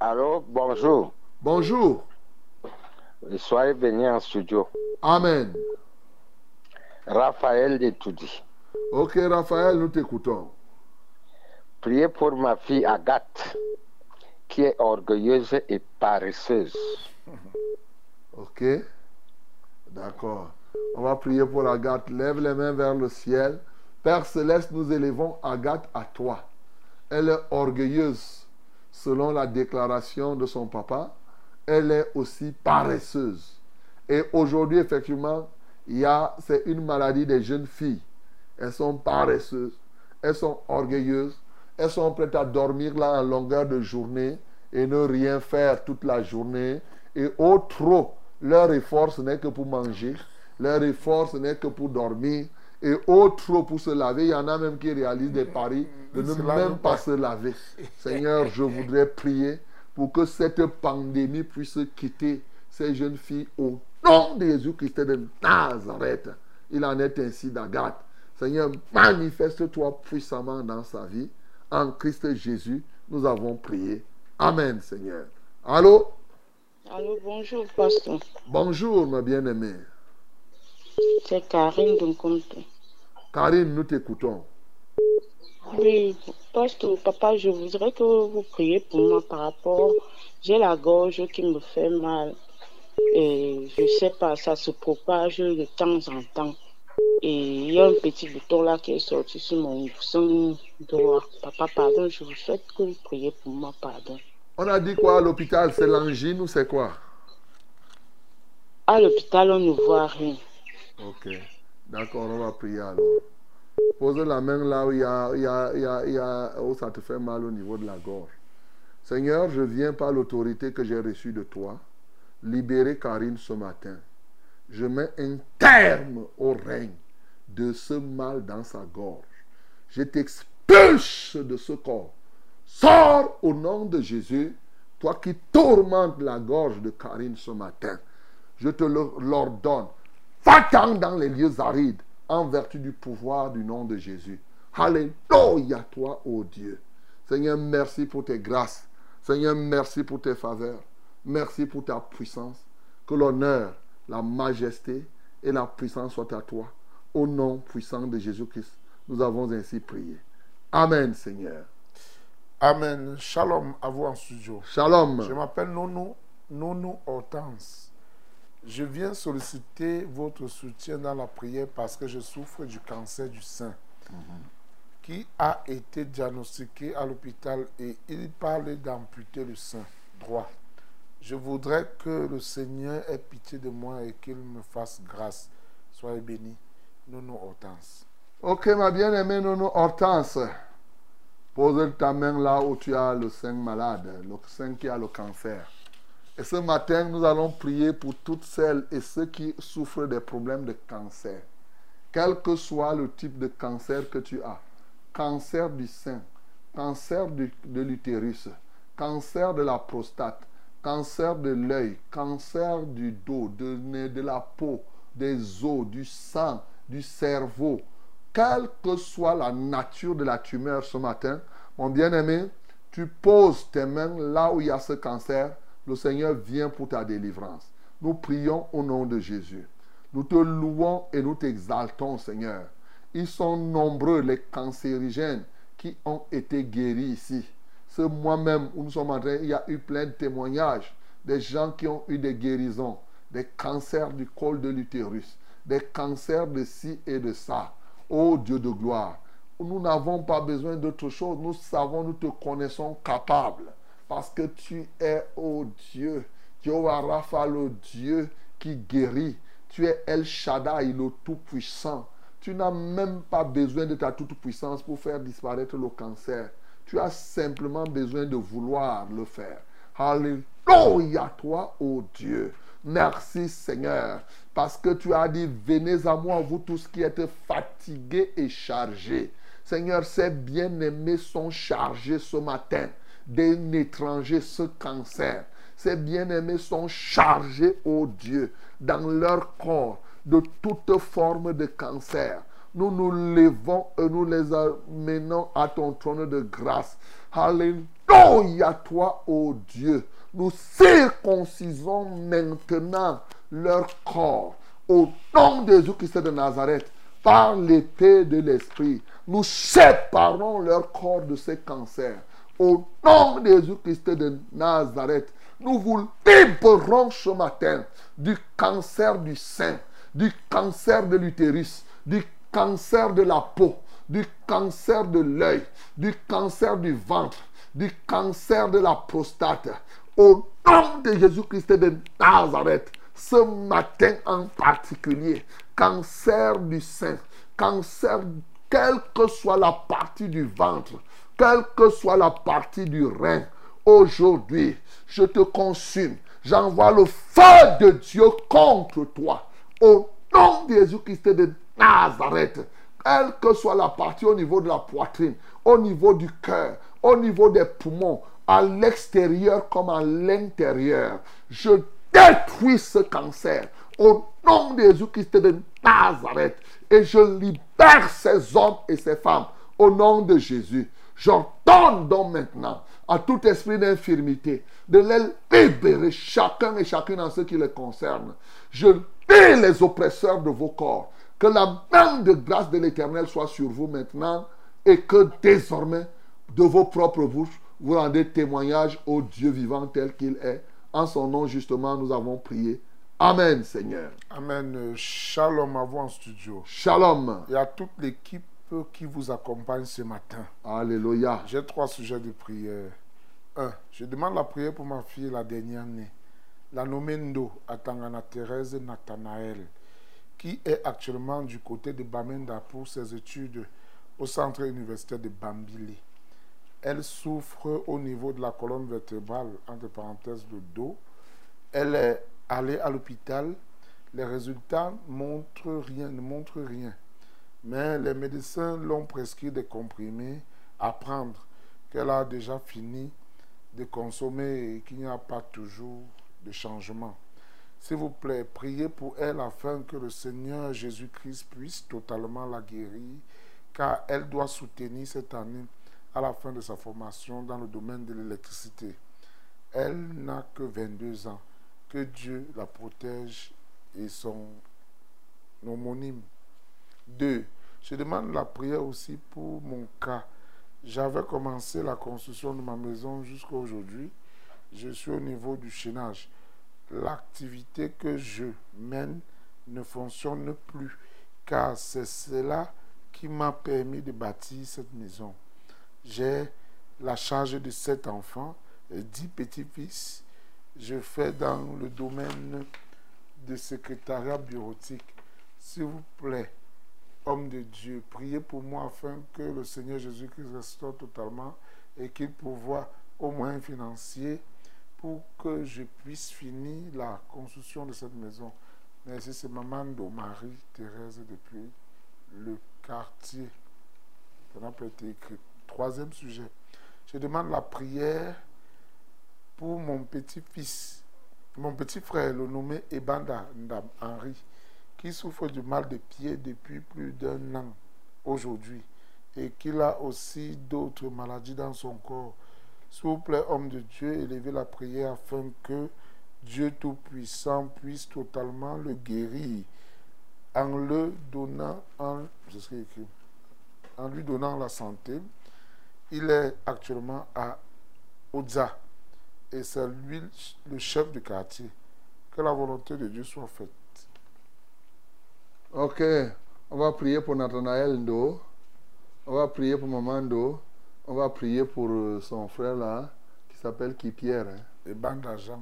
Allô, bonjour. Bonjour. Soyez venu en studio. Amen. Raphaël de Toudi. Ok, Raphaël, nous t'écoutons. Priez pour ma fille Agathe, qui est orgueilleuse et paresseuse. Ok? D'accord. On va prier pour Agathe. Lève les mains vers le ciel. Père céleste, nous élevons Agathe à toi. Elle est orgueilleuse selon la déclaration de son papa. Elle est aussi paresseuse. Et aujourd'hui, effectivement, c'est une maladie des jeunes filles. Elles sont paresseuses. Elles sont orgueilleuses. Elles sont prêtes à dormir là en longueur de journée et ne rien faire toute la journée. Et au trop, leur effort, ce n'est que pour manger. Leur effort, ce n'est que pour dormir. Et au trop, pour se laver, il y en a même qui réalisent des paris de ne même pas pas. se laver. Seigneur, je voudrais prier pour que cette pandémie puisse quitter ces jeunes filles au nom de Jésus-Christ de Nazareth. Il en est ainsi d'Agathe. Seigneur, manifeste-toi puissamment dans sa vie. En Christ Jésus, nous avons prié. Amen, Seigneur. Allô? Allô, bonjour, pasteur. Bonjour, ma bien-aimée. C'est Karine Dunkomte. Karine, nous t'écoutons. Oui, pasteur, papa, je voudrais que vous priez pour moi par rapport. J'ai la gorge qui me fait mal. Et je sais pas, ça se propage de temps en temps. Et il y a un petit bouton là qui est sorti sur mon sein droit. Papa, pardon, je vous souhaite que vous priez pour moi, pardon. On a dit quoi à l'hôpital C'est l'angine ou c'est quoi? À l'hôpital, on ne voit rien. Ok. D'accord, on va prier alors. Pose la main là où, ça te fait mal au niveau de la gorge. Seigneur, je viens par l'autorité que j'ai reçue de toi libérer Karine ce matin. Je mets un terme au règne de ce mal dans sa gorge. Je t'expulse de ce corps. Sors au nom de Jésus, toi qui tourmentes la gorge de Karine ce matin. Je te l'ordonne. Va-t'en dans les lieux arides en vertu du pouvoir du nom de Jésus. Alléluia toi, ô Dieu. Seigneur, merci pour tes grâces. Seigneur, merci pour tes faveurs. Merci pour ta puissance. Que l'honneur, la majesté et la puissance soient à toi. Au nom puissant de Jésus-Christ, nous avons ainsi prié. Amen, Seigneur. Amen. Shalom à vous en studio. Shalom. Je m'appelle Nono, Nono Hortense. Je viens solliciter votre soutien dans la prière parce que je souffre du cancer du sein qui a été diagnostiqué à l'hôpital et il parle d'amputer le sein droit. Je voudrais que le Seigneur ait pitié de moi et qu'il me fasse grâce. Soyez bénis. Nono Hortense. Ok, ma bien-aimée Nono Hortense. Pose ta main là où tu as le sein malade, le sein qui a le cancer. Et ce matin, nous allons prier pour toutes celles et ceux qui souffrent des problèmes de cancer. Quel que soit le type de cancer que tu as. Cancer du sein, cancer de l'utérus, cancer de la prostate, cancer de l'œil, cancer du dos, de, de la peau, des os, du sang, du cerveau. Quelle que soit la nature de la tumeur ce matin, mon bien-aimé, tu poses tes mains là où il y a ce cancer, le Seigneur vient pour ta délivrance. Nous prions au nom de Jésus. Nous te louons et nous t'exaltons, Seigneur. Ils sont nombreux, les cancérigènes, qui ont été guéris ici. Ce mois-même où nous sommes en il y a eu plein de témoignages des gens qui ont eu des guérisons, des cancers du col de l'utérus, des cancers de ci et de ça. Ô Dieu de gloire, nous n'avons pas besoin d'autre chose. Nous savons, nous te connaissons capable. Parce que tu es, ô Dieu, Jehovah Rapha, le Dieu qui guérit. Tu es El Shaddai, le Tout-Puissant. Tu n'as même pas besoin de ta toute-puissance pour faire disparaître le cancer. Tu as simplement besoin de vouloir le faire. Alléluia toi, ô Dieu. Merci Seigneur, parce que tu as dit, venez à moi, vous tous qui êtes fatigués et chargés. Seigneur, ces bien-aimés sont chargés ce matin d'un étranger, ce cancer. Ces bien-aimés sont chargés, ô Dieu, dans leur corps de toute forme de cancer. Nous nous levons et nous les amenons à ton trône de grâce. Alléluia toi, ô Dieu. Nous circoncisons maintenant leur corps au nom de Jésus-Christ de Nazareth par l'épée de l'Esprit. Nous séparons leur corps de ces cancers. Au nom de Jésus-Christ de Nazareth, nous vous libérons ce matin du cancer du sein, du cancer de l'utérus, du cancer de la peau, du cancer de l'œil, du cancer du ventre, du cancer de la prostate. Au nom de Jésus-Christ de Nazareth, ce matin en particulier, cancer du sein, cancer, quelle que soit la partie du ventre, quelle que soit la partie du rein, aujourd'hui, je te consume. J'envoie le feu de Dieu contre toi. Au nom de Jésus-Christ de Nazareth, quelle que soit la partie au niveau de la poitrine, au niveau du cœur, au niveau des poumons, à l'extérieur comme à l'intérieur, je détruis ce cancer au nom de Jésus-Christ de Nazareth et je libère ces hommes et ces femmes au nom de Jésus. J'ordonne donc maintenant à tout esprit d'infirmité de les libérer chacun et chacune en ce qui les concerne. Je lis les oppresseurs de vos corps. Que la main de grâce de l'Éternel soit sur vous maintenant et que désormais, de vos propres bouches, vous rendez témoignage au Dieu vivant tel qu'il est. En son nom, justement, nous avons prié. Amen, Seigneur. Amen. Euh, Shalom à vous en studio. Shalom. Et à toute l'équipe qui vous accompagne ce matin. Alléluia. J'ai trois sujets de prière. Un, je demande la prière pour ma fille, la dernière née, la nommée Ndo, Atangana Thérèse Nathanaël, qui est actuellement du côté de Bamenda pour ses études au centre universitaire de Bambili. Elle souffre au niveau de la colonne vertébrale, entre parenthèses le dos. Elle est allée à l'hôpital. Les résultats montrent rien, ne montrent rien. Mais les médecins l'ont prescrit des comprimés à prendre qu'elle a déjà fini de consommer et qu'il n'y a pas toujours de changement. S'il vous plaît, priez pour elle afin que le Seigneur Jésus-Christ puisse totalement la guérir, car elle doit soutenir cette année à la fin de sa formation dans le domaine de l'électricité. Elle n'a que 22 ans. Que Dieu la protège et son homonyme. 2. Je demande la prière aussi pour mon cas. J'avais commencé la construction de ma maison jusqu'à aujourd'hui. Je suis au niveau du chaînage. l'activité que je mène ne fonctionne plus, car c'est cela qui m'a permis de bâtir cette maison. J'ai la charge de sept enfants et dix petits-fils. Je fais dans le domaine de secrétariat bureautique. S'il vous plaît, homme de Dieu, priez pour moi afin que le Seigneur Jésus-Christ restaure totalement et qu'il pourvoie au moyen financier pour que je puisse finir la construction de cette maison. Merci, c'est maman de Marie-Thérèse depuis le quartier. Ça n'a pas été écrit. Troisième sujet. Je demande la prière pour mon petit-fils, mon petit frère, le nommé Ebanda Ndam Henri, qui souffre du mal de pied depuis plus d'un an aujourd'hui et qu'il a aussi d'autres maladies dans son corps. S'il vous plaît, homme de Dieu, élevez la prière afin que Dieu Tout-Puissant puisse totalement le guérir en le donnant, en, en lui donnant la santé. Il est actuellement à Oza et c'est lui le chef du quartier. Que la volonté de Dieu soit faite. Ok, on va prier pour Nathanaël Ndo. On va prier pour Maman Ndo. On va prier pour euh, son frère là, qui s'appelle Kipierre. Hein. Et Banda Jean,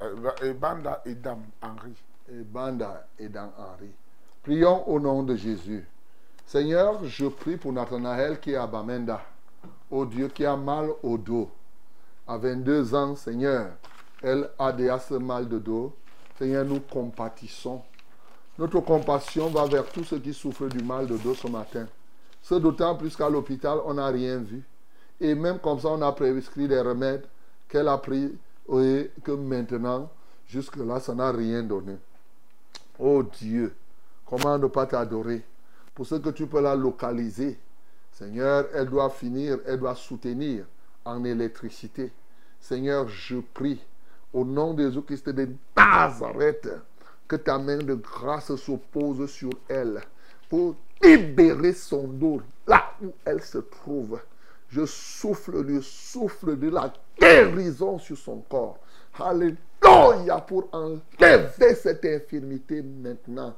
euh, et Banda Edam Henri. Et Banda et dans Henri. Prions au nom de Jésus. Seigneur, je prie pour Nathanaël qui est à Bamenda. Oh Dieu, qui a mal au dos. À 22 ans, Seigneur, elle a déjà ce mal de dos. Seigneur, nous compatissons. Notre compassion va vers tous ceux qui souffrent du mal de dos ce matin. Ce d'autant plus qu'à l'hôpital, on n'a rien vu. Et même comme ça, on a prescrit des remèdes qu'elle a pris et que maintenant, jusque-là, ça n'a rien donné. Oh Dieu, comment ne pas t'adorer? Pour ce que tu peux la localiser, Seigneur, elle doit finir, elle doit soutenir en électricité. Seigneur, je prie au nom de Jésus-Christ de Nazareth que ta main de grâce se sur elle pour libérer son dos là où elle se trouve. Je souffle le souffle de la guérison sur son corps. Alléluia pour enlever cette infirmité maintenant.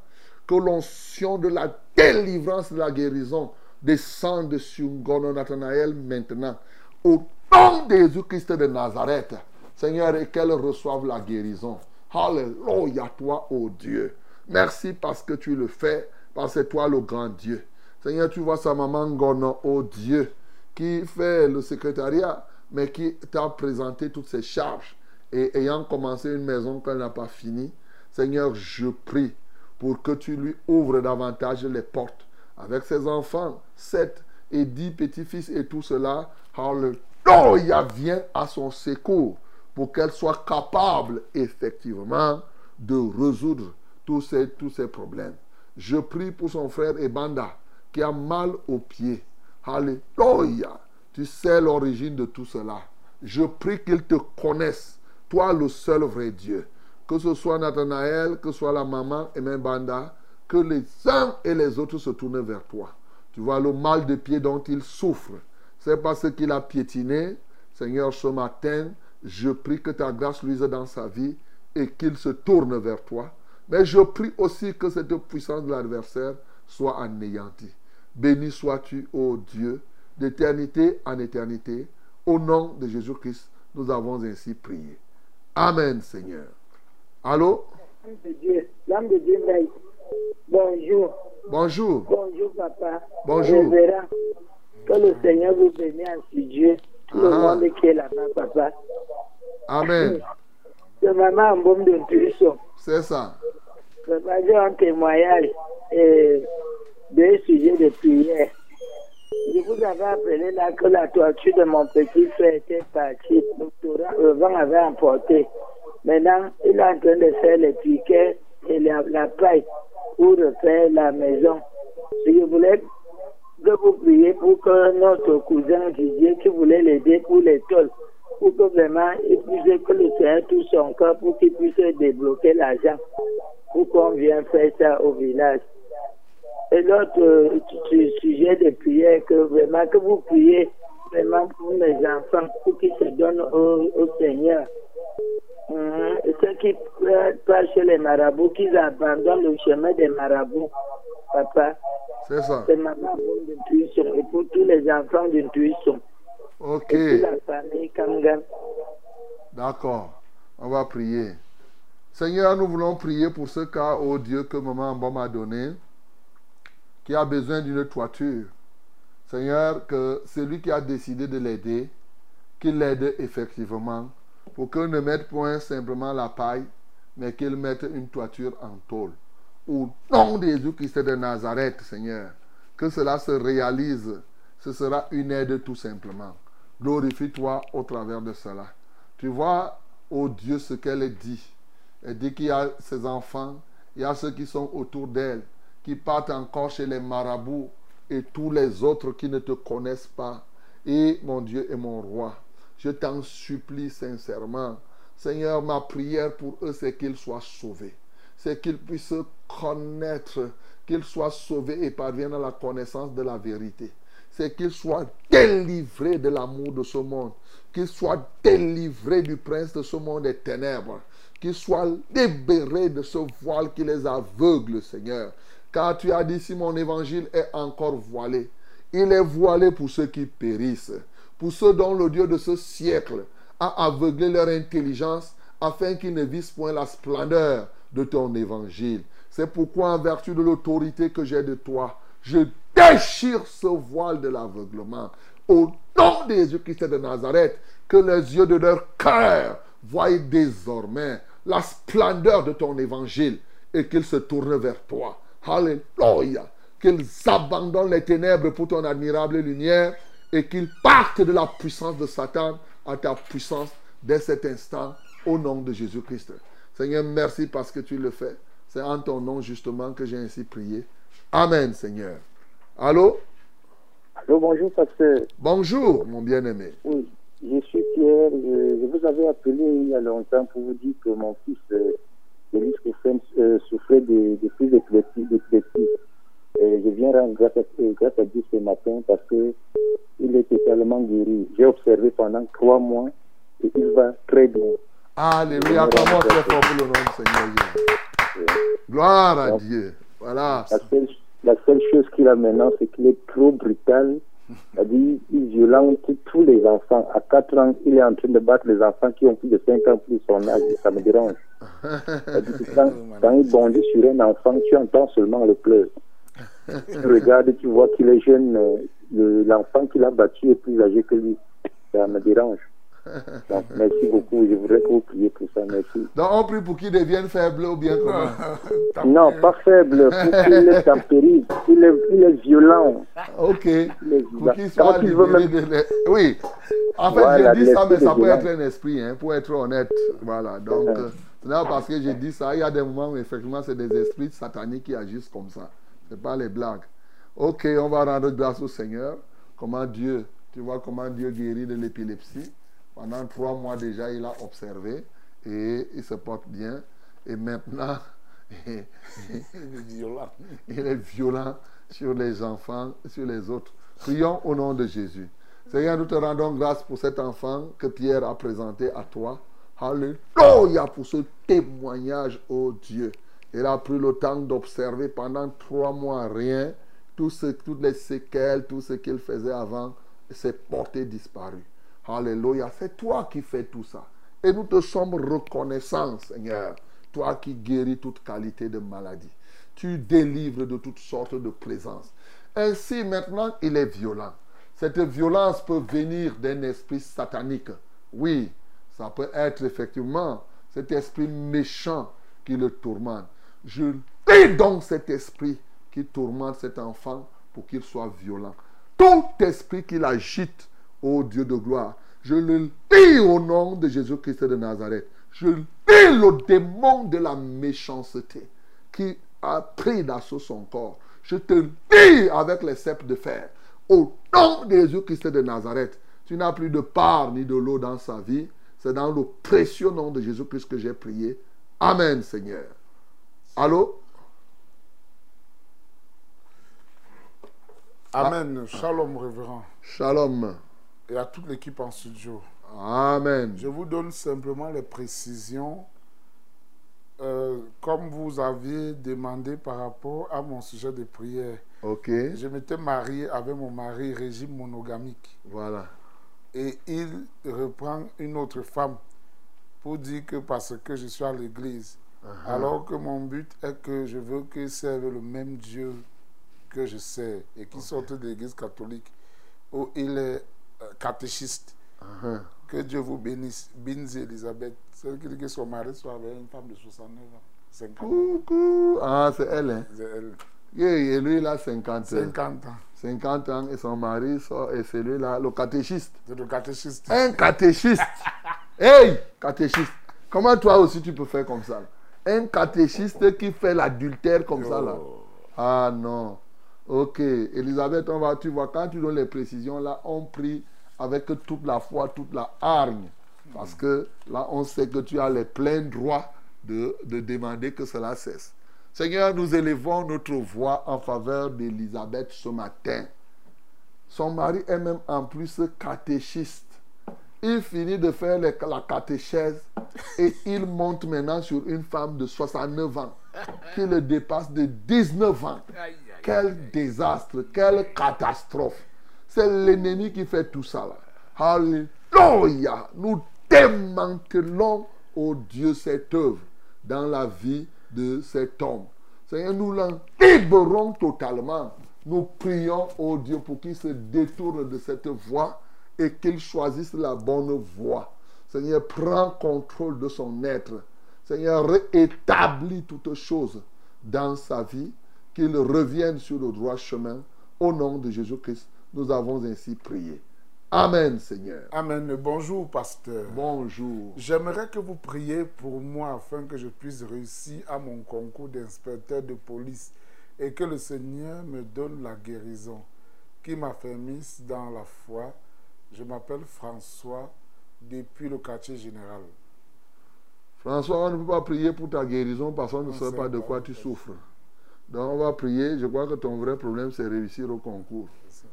Que l'onction de la délivrance, de la guérison descende sur Gono Nathanaël maintenant. Au nom de Jésus-Christ de Nazareth. Seigneur, et qu'elle reçoive la guérison. Alléluia, toi, ô Dieu. Merci parce que tu le fais, parce que toi le grand Dieu. Seigneur, tu vois sa maman Gono, ô Dieu, qui fait le secrétariat, mais qui t'a présenté toutes ses charges. Et ayant commencé une maison qu'elle n'a pas finie, Seigneur, je prie pour que tu lui ouvres davantage les portes. Avec ses enfants, sept et dix petits-fils et tout cela, Alléluia, viens à son secours pour qu'elle soit capable effectivement de résoudre tous ces, tous ces problèmes. Je prie pour son frère Ebanda qui a mal aux pieds. Alléluia. Tu sais l'origine de tout cela. Je prie qu'il te connaisse, toi le seul vrai Dieu. Que ce soit Nathanaël, que ce soit la maman et même Banda, que les uns et les autres se tournent vers toi. Tu vois le mal de pied dont il souffre. C'est parce qu'il a piétiné. Seigneur, ce matin, je prie que ta grâce luise dans sa vie et qu'il se tourne vers toi. Mais je prie aussi que cette puissance de l'adversaire soit anéantie. Béni sois-tu, ô Dieu, d'éternité en éternité. Au nom de Jésus-Christ, nous avons ainsi prié. Amen, Seigneur. Allô? L'âme de Dieu, l'âme de Dieu veille. Bonjour. Bonjour. Bonjour, papa. Bonjour. Révérend. Que le Seigneur vous bénisse ainsi Dieu. Tout le monde qui est là-bas, papa? Amen. C'est maman en bombe d'intuition. C'est ça. Papa, j'ai un témoignage et deux sujets de prière. Je vous avais appelé là que la toiture de mon petit frère était partie. Le vent avait emporté. Maintenant, il est en train de faire les piquets et la, la paille pour refaire la maison. Je voulais que vous priez pour que notre cousin Didier qui voulait l'aider pour tôles, pour que vraiment il puisse que le Seigneur touche son cœur pour qu'il puisse débloquer l'argent pour qu'on vienne faire ça au village. Et l'autre euh, su- sujet de prière, que vraiment que vous priez vraiment pour mes enfants, pour qu'ils se donnent au Seigneur. Hum, Ceux qui euh, partent chez les marabouts, qu'ils abandonnent le chemin des marabouts, papa. C'est ça. C'est d'intuition. Et pour tous les enfants d'intuition. Ok. Et toute la famille. D'accord. On va prier. Seigneur, nous voulons prier pour ce cas, oh Dieu, que maman Amba m'a donné, qui a besoin d'une toiture. Seigneur, que celui qui a décidé de l'aider, qu'il l'aide effectivement, pour qu'il ne mette point simplement la paille, mais qu'il mette une toiture en tôle. Au nom de Jésus-Christ de Nazareth, Seigneur, que cela se réalise. Ce sera une aide tout simplement. Glorifie-toi au travers de cela. Tu vois, oh Dieu, ce qu'elle dit. Elle dit qu'il y a ses enfants, il y a ceux qui sont autour d'elle, qui partent encore chez les marabouts et tous les autres qui ne te connaissent pas. Et mon Dieu et mon roi, je t'en supplie sincèrement. Seigneur, ma prière pour eux, c'est qu'ils soient sauvés. C'est qu'ils puissent connaître, qu'ils soient sauvés et parviennent à la connaissance de la vérité. C'est qu'ils soient délivrés de l'amour de ce monde. Qu'ils soient délivrés du prince de ce monde des ténèbres. Qu'ils soient libérés de ce voile qui les aveugle, Seigneur. Car tu as dit, si mon évangile est encore voilé, il est voilé pour ceux qui périssent, pour ceux dont le Dieu de ce siècle a aveuglé leur intelligence afin qu'ils ne visent point la splendeur de ton évangile. C'est pourquoi, en vertu de l'autorité que j'ai de toi, je déchire ce voile de l'aveuglement. Au nom de Jésus-Christ de Nazareth, que les yeux de leur cœur voient désormais la splendeur de ton évangile et qu'ils se tournent vers toi. Alléluia. Qu'ils abandonnent les ténèbres pour ton admirable lumière et qu'ils partent de la puissance de Satan à ta puissance dès cet instant au nom de Jésus-Christ. Seigneur, merci parce que tu le fais. C'est en ton nom justement que j'ai ainsi prié. Amen, Seigneur. Allô? Allô, bonjour, pasteur. Bonjour, mon bien-aimé. Oui, je suis Pierre. Je, je vous avais appelé il y a longtemps pour vous dire que mon fils, euh, Denis euh, souffrait de, de plus d'épilepsie. Et je viens rendre grâce à, euh, grâce à Dieu ce matin parce que il est totalement guéri. J'ai observé pendant trois mois et il va très bien. Alléluia. Acclamons très fort pour le nom du Seigneur. Gloire à Dieu. Voilà. La seule, la seule chose qu'il a maintenant, c'est qu'il est trop brutal. [laughs] C'est-à-dire, il violente tous les enfants. À 4 ans, il est en train de battre les enfants qui ont plus de 5 ans plus son âge. Ça me dérange. [laughs] Quand, quand il bondit sur un enfant, tu entends seulement le pleur. Tu regardes, tu vois qu'il est jeune. le- L'enfant qu'il a battu est plus âgé que lui. Ça me dérange. Donc, merci beaucoup. Je voudrais que vous priez pour ça. Merci. Donc on prie pour qu'il devienne faible ou bien comment? Non, pas faible. Pour qu'il est tempéré. Il est, il est violent. Ok. Il est Pour qu'il Quand soit il veut libéré même- de l'e- Oui. En fait, Voilà, je dis ça, mais ça peut être un esprit, hein, pour être honnête. Voilà. Donc, Uh-huh. euh, c'est parce que j'ai dit ça. Il y a des moments où, effectivement, c'est des esprits sataniques qui agissent comme ça. Ce pas les blagues. Ok, on va rendre grâce au Seigneur. Comment Dieu, tu vois comment Dieu guérit de l'épilepsie. Pendant trois mois déjà, il a observé et il se porte bien. Et maintenant, violent. [laughs] il est violent sur les enfants, sur les autres. Prions au nom de Jésus. Seigneur, nous te rendons grâce pour cet enfant que Pierre a présenté à toi. Alléluia pour ce témoignage, oh Dieu. Il a pris le temps d'observer pendant trois mois rien. Toutes les séquelles, tout ce qu'il faisait avant, s'est porté disparu. Alléluia. C'est toi qui fais tout ça. Et nous te sommes reconnaissants, Seigneur. Toi qui guéris toute qualité de maladie. Tu délivres de toutes sortes de plaisances. Ainsi, maintenant, il est violent. Cette violence peut venir d'un esprit satanique. Oui, ça peut être effectivement cet esprit méchant qui le tourmente. Je lis donc cet esprit qui tourmente cet enfant pour qu'il soit violent. Tout esprit qui l'agite, ô Dieu de gloire, je le lis au nom de Jésus-Christ de Nazareth. Je lis le démon de la méchanceté qui a pris d'assaut son corps. Je te lis avec les cèpes de fer. Au nom de Jésus-Christ de Nazareth, tu n'as plus de part ni de l'eau dans sa vie. C'est dans le précieux nom de Jésus-Christ que j'ai prié. Amen, Seigneur. Allô? Amen. Shalom, révérend. Shalom. Et à toute l'équipe en studio. Amen. Je vous donne simplement les précisions euh, comme vous aviez demandé par rapport à mon sujet de prière. Ok. Je m'étais marié avec mon mari régime monogamique. Voilà. Et il reprend une autre femme pour dire que parce que je suis à l'église. Uh-huh. Alors que mon but est que je veux qu'il serve le même Dieu que je sers et qu'il sorte de l'église catholique où il est euh, catéchiste. Uh-huh. Que Dieu vous bénisse. Binzi Elisabeth, celle qui dit que son mari soit avec une femme de 69 ans. 50 ans. Coucou. Ah, c'est elle, hein? C'est elle. Et et lui, il a 50 ans. 50 ans. 50 ans et son mari, sort- et celui-là, le catéchiste. C'est le catéchiste. Un catéchiste. [laughs] hey, catéchiste. Comment toi aussi tu peux faire comme ça? là? Un catéchiste qui fait l'adultère comme ça là. Ah non. Ok, Elisabeth, on va, tu vois, quand tu donnes les précisions là, on prie avec toute la foi, toute la hargne. Parce que là, on sait que tu as les pleins droits de, de demander que cela cesse. Seigneur, nous élevons notre voix en faveur d'Elisabeth ce matin. Son mari est même en plus catéchiste. Il finit de faire les- la catéchèse et il monte maintenant sur une femme de 69 ans qui le dépasse de 19 ans. Quel désastre, quelle catastrophe. C'est l'ennemi qui fait tout ça. là. Alléluia. Nous démantelons, oh Dieu, cette œuvre dans la vie de cet homme. Seigneur, nous l'en libérons totalement. Nous prions, oh Dieu, pour qu'il se détourne de cette voie et qu'il choisisse la bonne voie. Seigneur, prends contrôle de son être. Seigneur, rétablis toutes choses dans sa vie, qu'il revienne sur le droit chemin. Au nom de Jésus-Christ, nous avons ainsi prié. Amen, Seigneur. Amen. Bonjour, pasteur. Bonjour. J'aimerais que vous priez pour moi afin que je puisse réussir à mon concours d'inspecteur de police et que le Seigneur me donne la guérison qui m'affermisse dans la foi. Je m'appelle François depuis le quartier général. François, on ne peut pas prier pour ta guérison parce qu'on ne sait pas de quoi tu souffres. Donc on va prier. Je crois que ton vrai problème, c'est réussir au concours.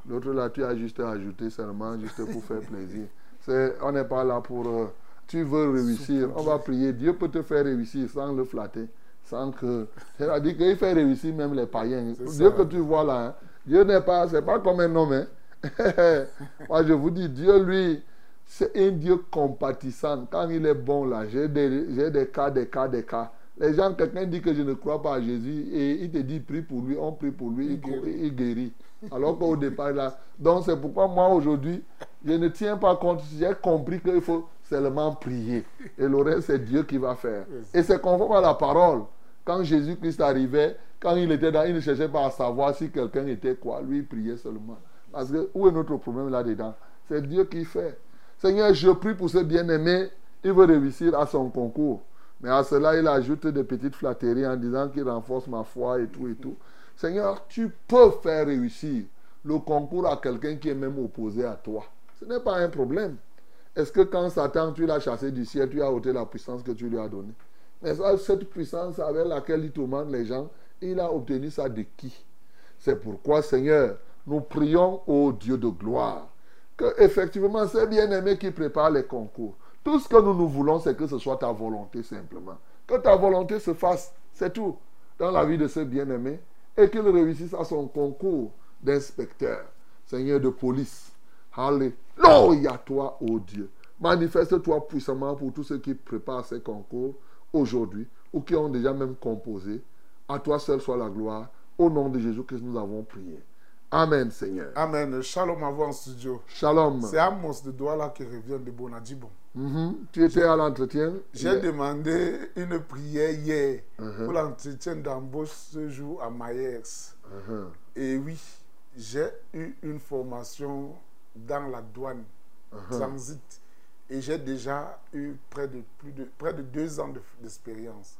L'autre là, tu as juste à ajouter seulement, juste pour faire plaisir. On n'est pas là pour... euh, tu veux réussir, on va prier. Dieu peut te faire réussir sans le flatter. Sans que... C'est-à-dire qu'il fait réussir même les païens. Dieu ça. que tu vois là, hein, Dieu n'est pas... C'est pas comme un homme. hein. [laughs] Moi, je vous dis, Dieu, lui, c'est un Dieu compatissant. Quand il est bon, là, j'ai des, des cas, des cas, des cas. Les gens, quelqu'un dit que je ne crois pas à Jésus et il te dit prie pour lui, on prie pour lui, il, guérit. il guérit. Alors qu'au départ, là. Donc, c'est pourquoi moi, aujourd'hui, je ne tiens pas compte. J'ai compris qu'il faut seulement prier. Et le reste, c'est Dieu qui va faire. Et c'est conforme à la parole. Quand Jésus-Christ arrivait, quand il était dans, il ne cherchait pas à savoir si quelqu'un était quoi. Lui, il priait seulement. Parce que où est notre problème là-dedans? C'est Dieu qui fait. Seigneur, je prie pour ce bien-aimé. Il veut réussir à son concours. Mais à cela, il ajoute des petites flatteries en disant qu'il renforce ma foi et tout et tout. Seigneur, tu peux faire réussir le concours à quelqu'un qui est même opposé à toi. Ce n'est pas un problème. Est-ce que quand Satan, tu l'as chassé du ciel, tu as ôté la puissance que tu lui as donnée? Mais cette puissance avec laquelle il tourmente les gens, il a obtenu ça de qui? C'est pourquoi, Seigneur, nous prions au Dieu de gloire que effectivement c'est bien-aimé qui prépare les concours. Tout ce que nous nous voulons, c'est que ce soit ta volonté simplement. Que ta volonté se fasse, c'est tout, dans la vie de ce bien-aimé, et qu'il réussisse à son concours d'inspecteur, Seigneur de police. Alléluia, toi, ô Dieu. Manifeste-toi puissamment pour tous ceux qui préparent ces concours aujourd'hui ou qui ont déjà même composé. À toi seul soit la gloire. Au nom de Jésus-Christ, nous avons prié. Amen, Seigneur. Amen. Shalom à vous en studio. Shalom. C'est Amos de Douala qui revient de Bonadibon. Mhm. Tu étais à l'entretien? J'ai demandé une prière hier Mhm. pour l'entretien d'embauche ce jour à Mayex. Mhm. Et oui, j'ai eu une formation dans la douane, transit. Et j'ai déjà eu près de, plus de, près de deux ans de- d'expérience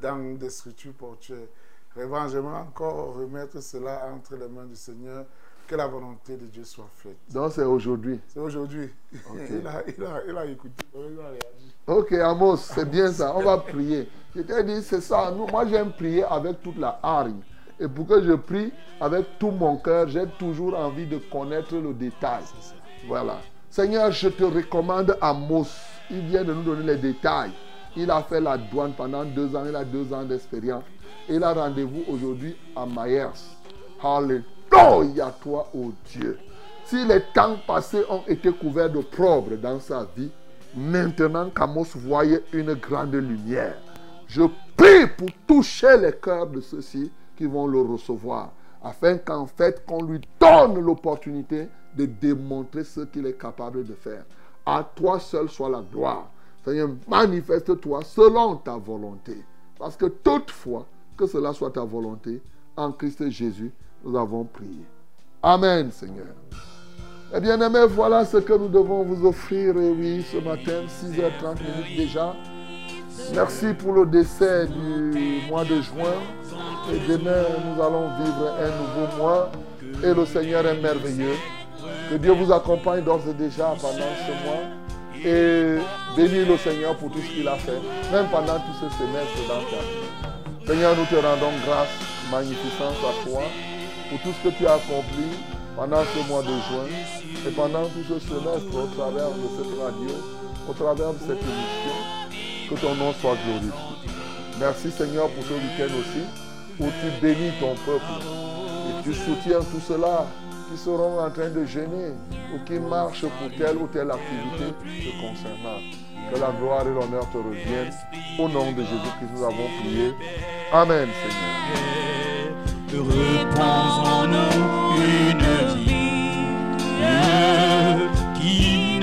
dans des structures portuaires. Vraiment, j'aimerais encore remettre cela entre les mains du Seigneur, que la volonté de Dieu soit faite. Donc c'est aujourd'hui. C'est aujourd'hui. [laughs] Il, a, il, a, il a écouté, il a réagi. Ok, Amos, c'est bien ça. On va prier. Je t'ai dit, c'est ça. Nous, moi, j'aime prier avec toute la hargne. Et pour que je prie avec tout mon cœur, j'ai toujours envie de connaître le détail. Voilà. Seigneur, je te recommande Amos. Il vient de nous donner les détails. Il a fait la douane pendant deux ans. Il a deux ans d'expérience. Il a rendez-vous aujourd'hui à Myers. Alléluia, toi, oh Dieu. Si les temps passés ont été couverts de dans sa vie, maintenant qu'Amos voyait une grande lumière, je prie pour toucher les cœurs de ceux-ci qui vont le recevoir, afin qu'en fait, qu'on lui donne l'opportunité de démontrer ce qu'il est capable de faire. À toi seul soit la gloire. Seigneur, manifeste-toi selon ta volonté. Parce que toutefois, que cela soit ta volonté, en Christ Jésus, nous avons prié. Amen, Seigneur. Eh bien, aimés, voilà ce que nous devons vous offrir, et oui, ce matin, 6h30 minutes déjà. Merci pour le décès du mois de juin. Et demain, nous allons vivre un nouveau mois. Et le Seigneur est merveilleux. Que Dieu vous accompagne d'ores et déjà pendant ce mois. Et bénis le Seigneur pour tout ce qu'il a fait, même pendant tout ce semestre dans ta vie. Seigneur, nous te rendons grâce, magnificence à toi, pour tout ce que tu as accompli pendant ce mois de juin et pendant tout ce semestre au travers de cette radio, au travers de cette émission. Que ton nom soit glorifié. Merci Seigneur pour ce week-end aussi, où tu bénis ton peuple et tu soutiens tout cela qui seront en train de gêner ou qui marchent pour telle ou telle activité te concernant. Que la gloire et l'honneur te reviennent. Au nom de Jésus-Christ, nous avons prié. Amen, Seigneur. En nous une vie qui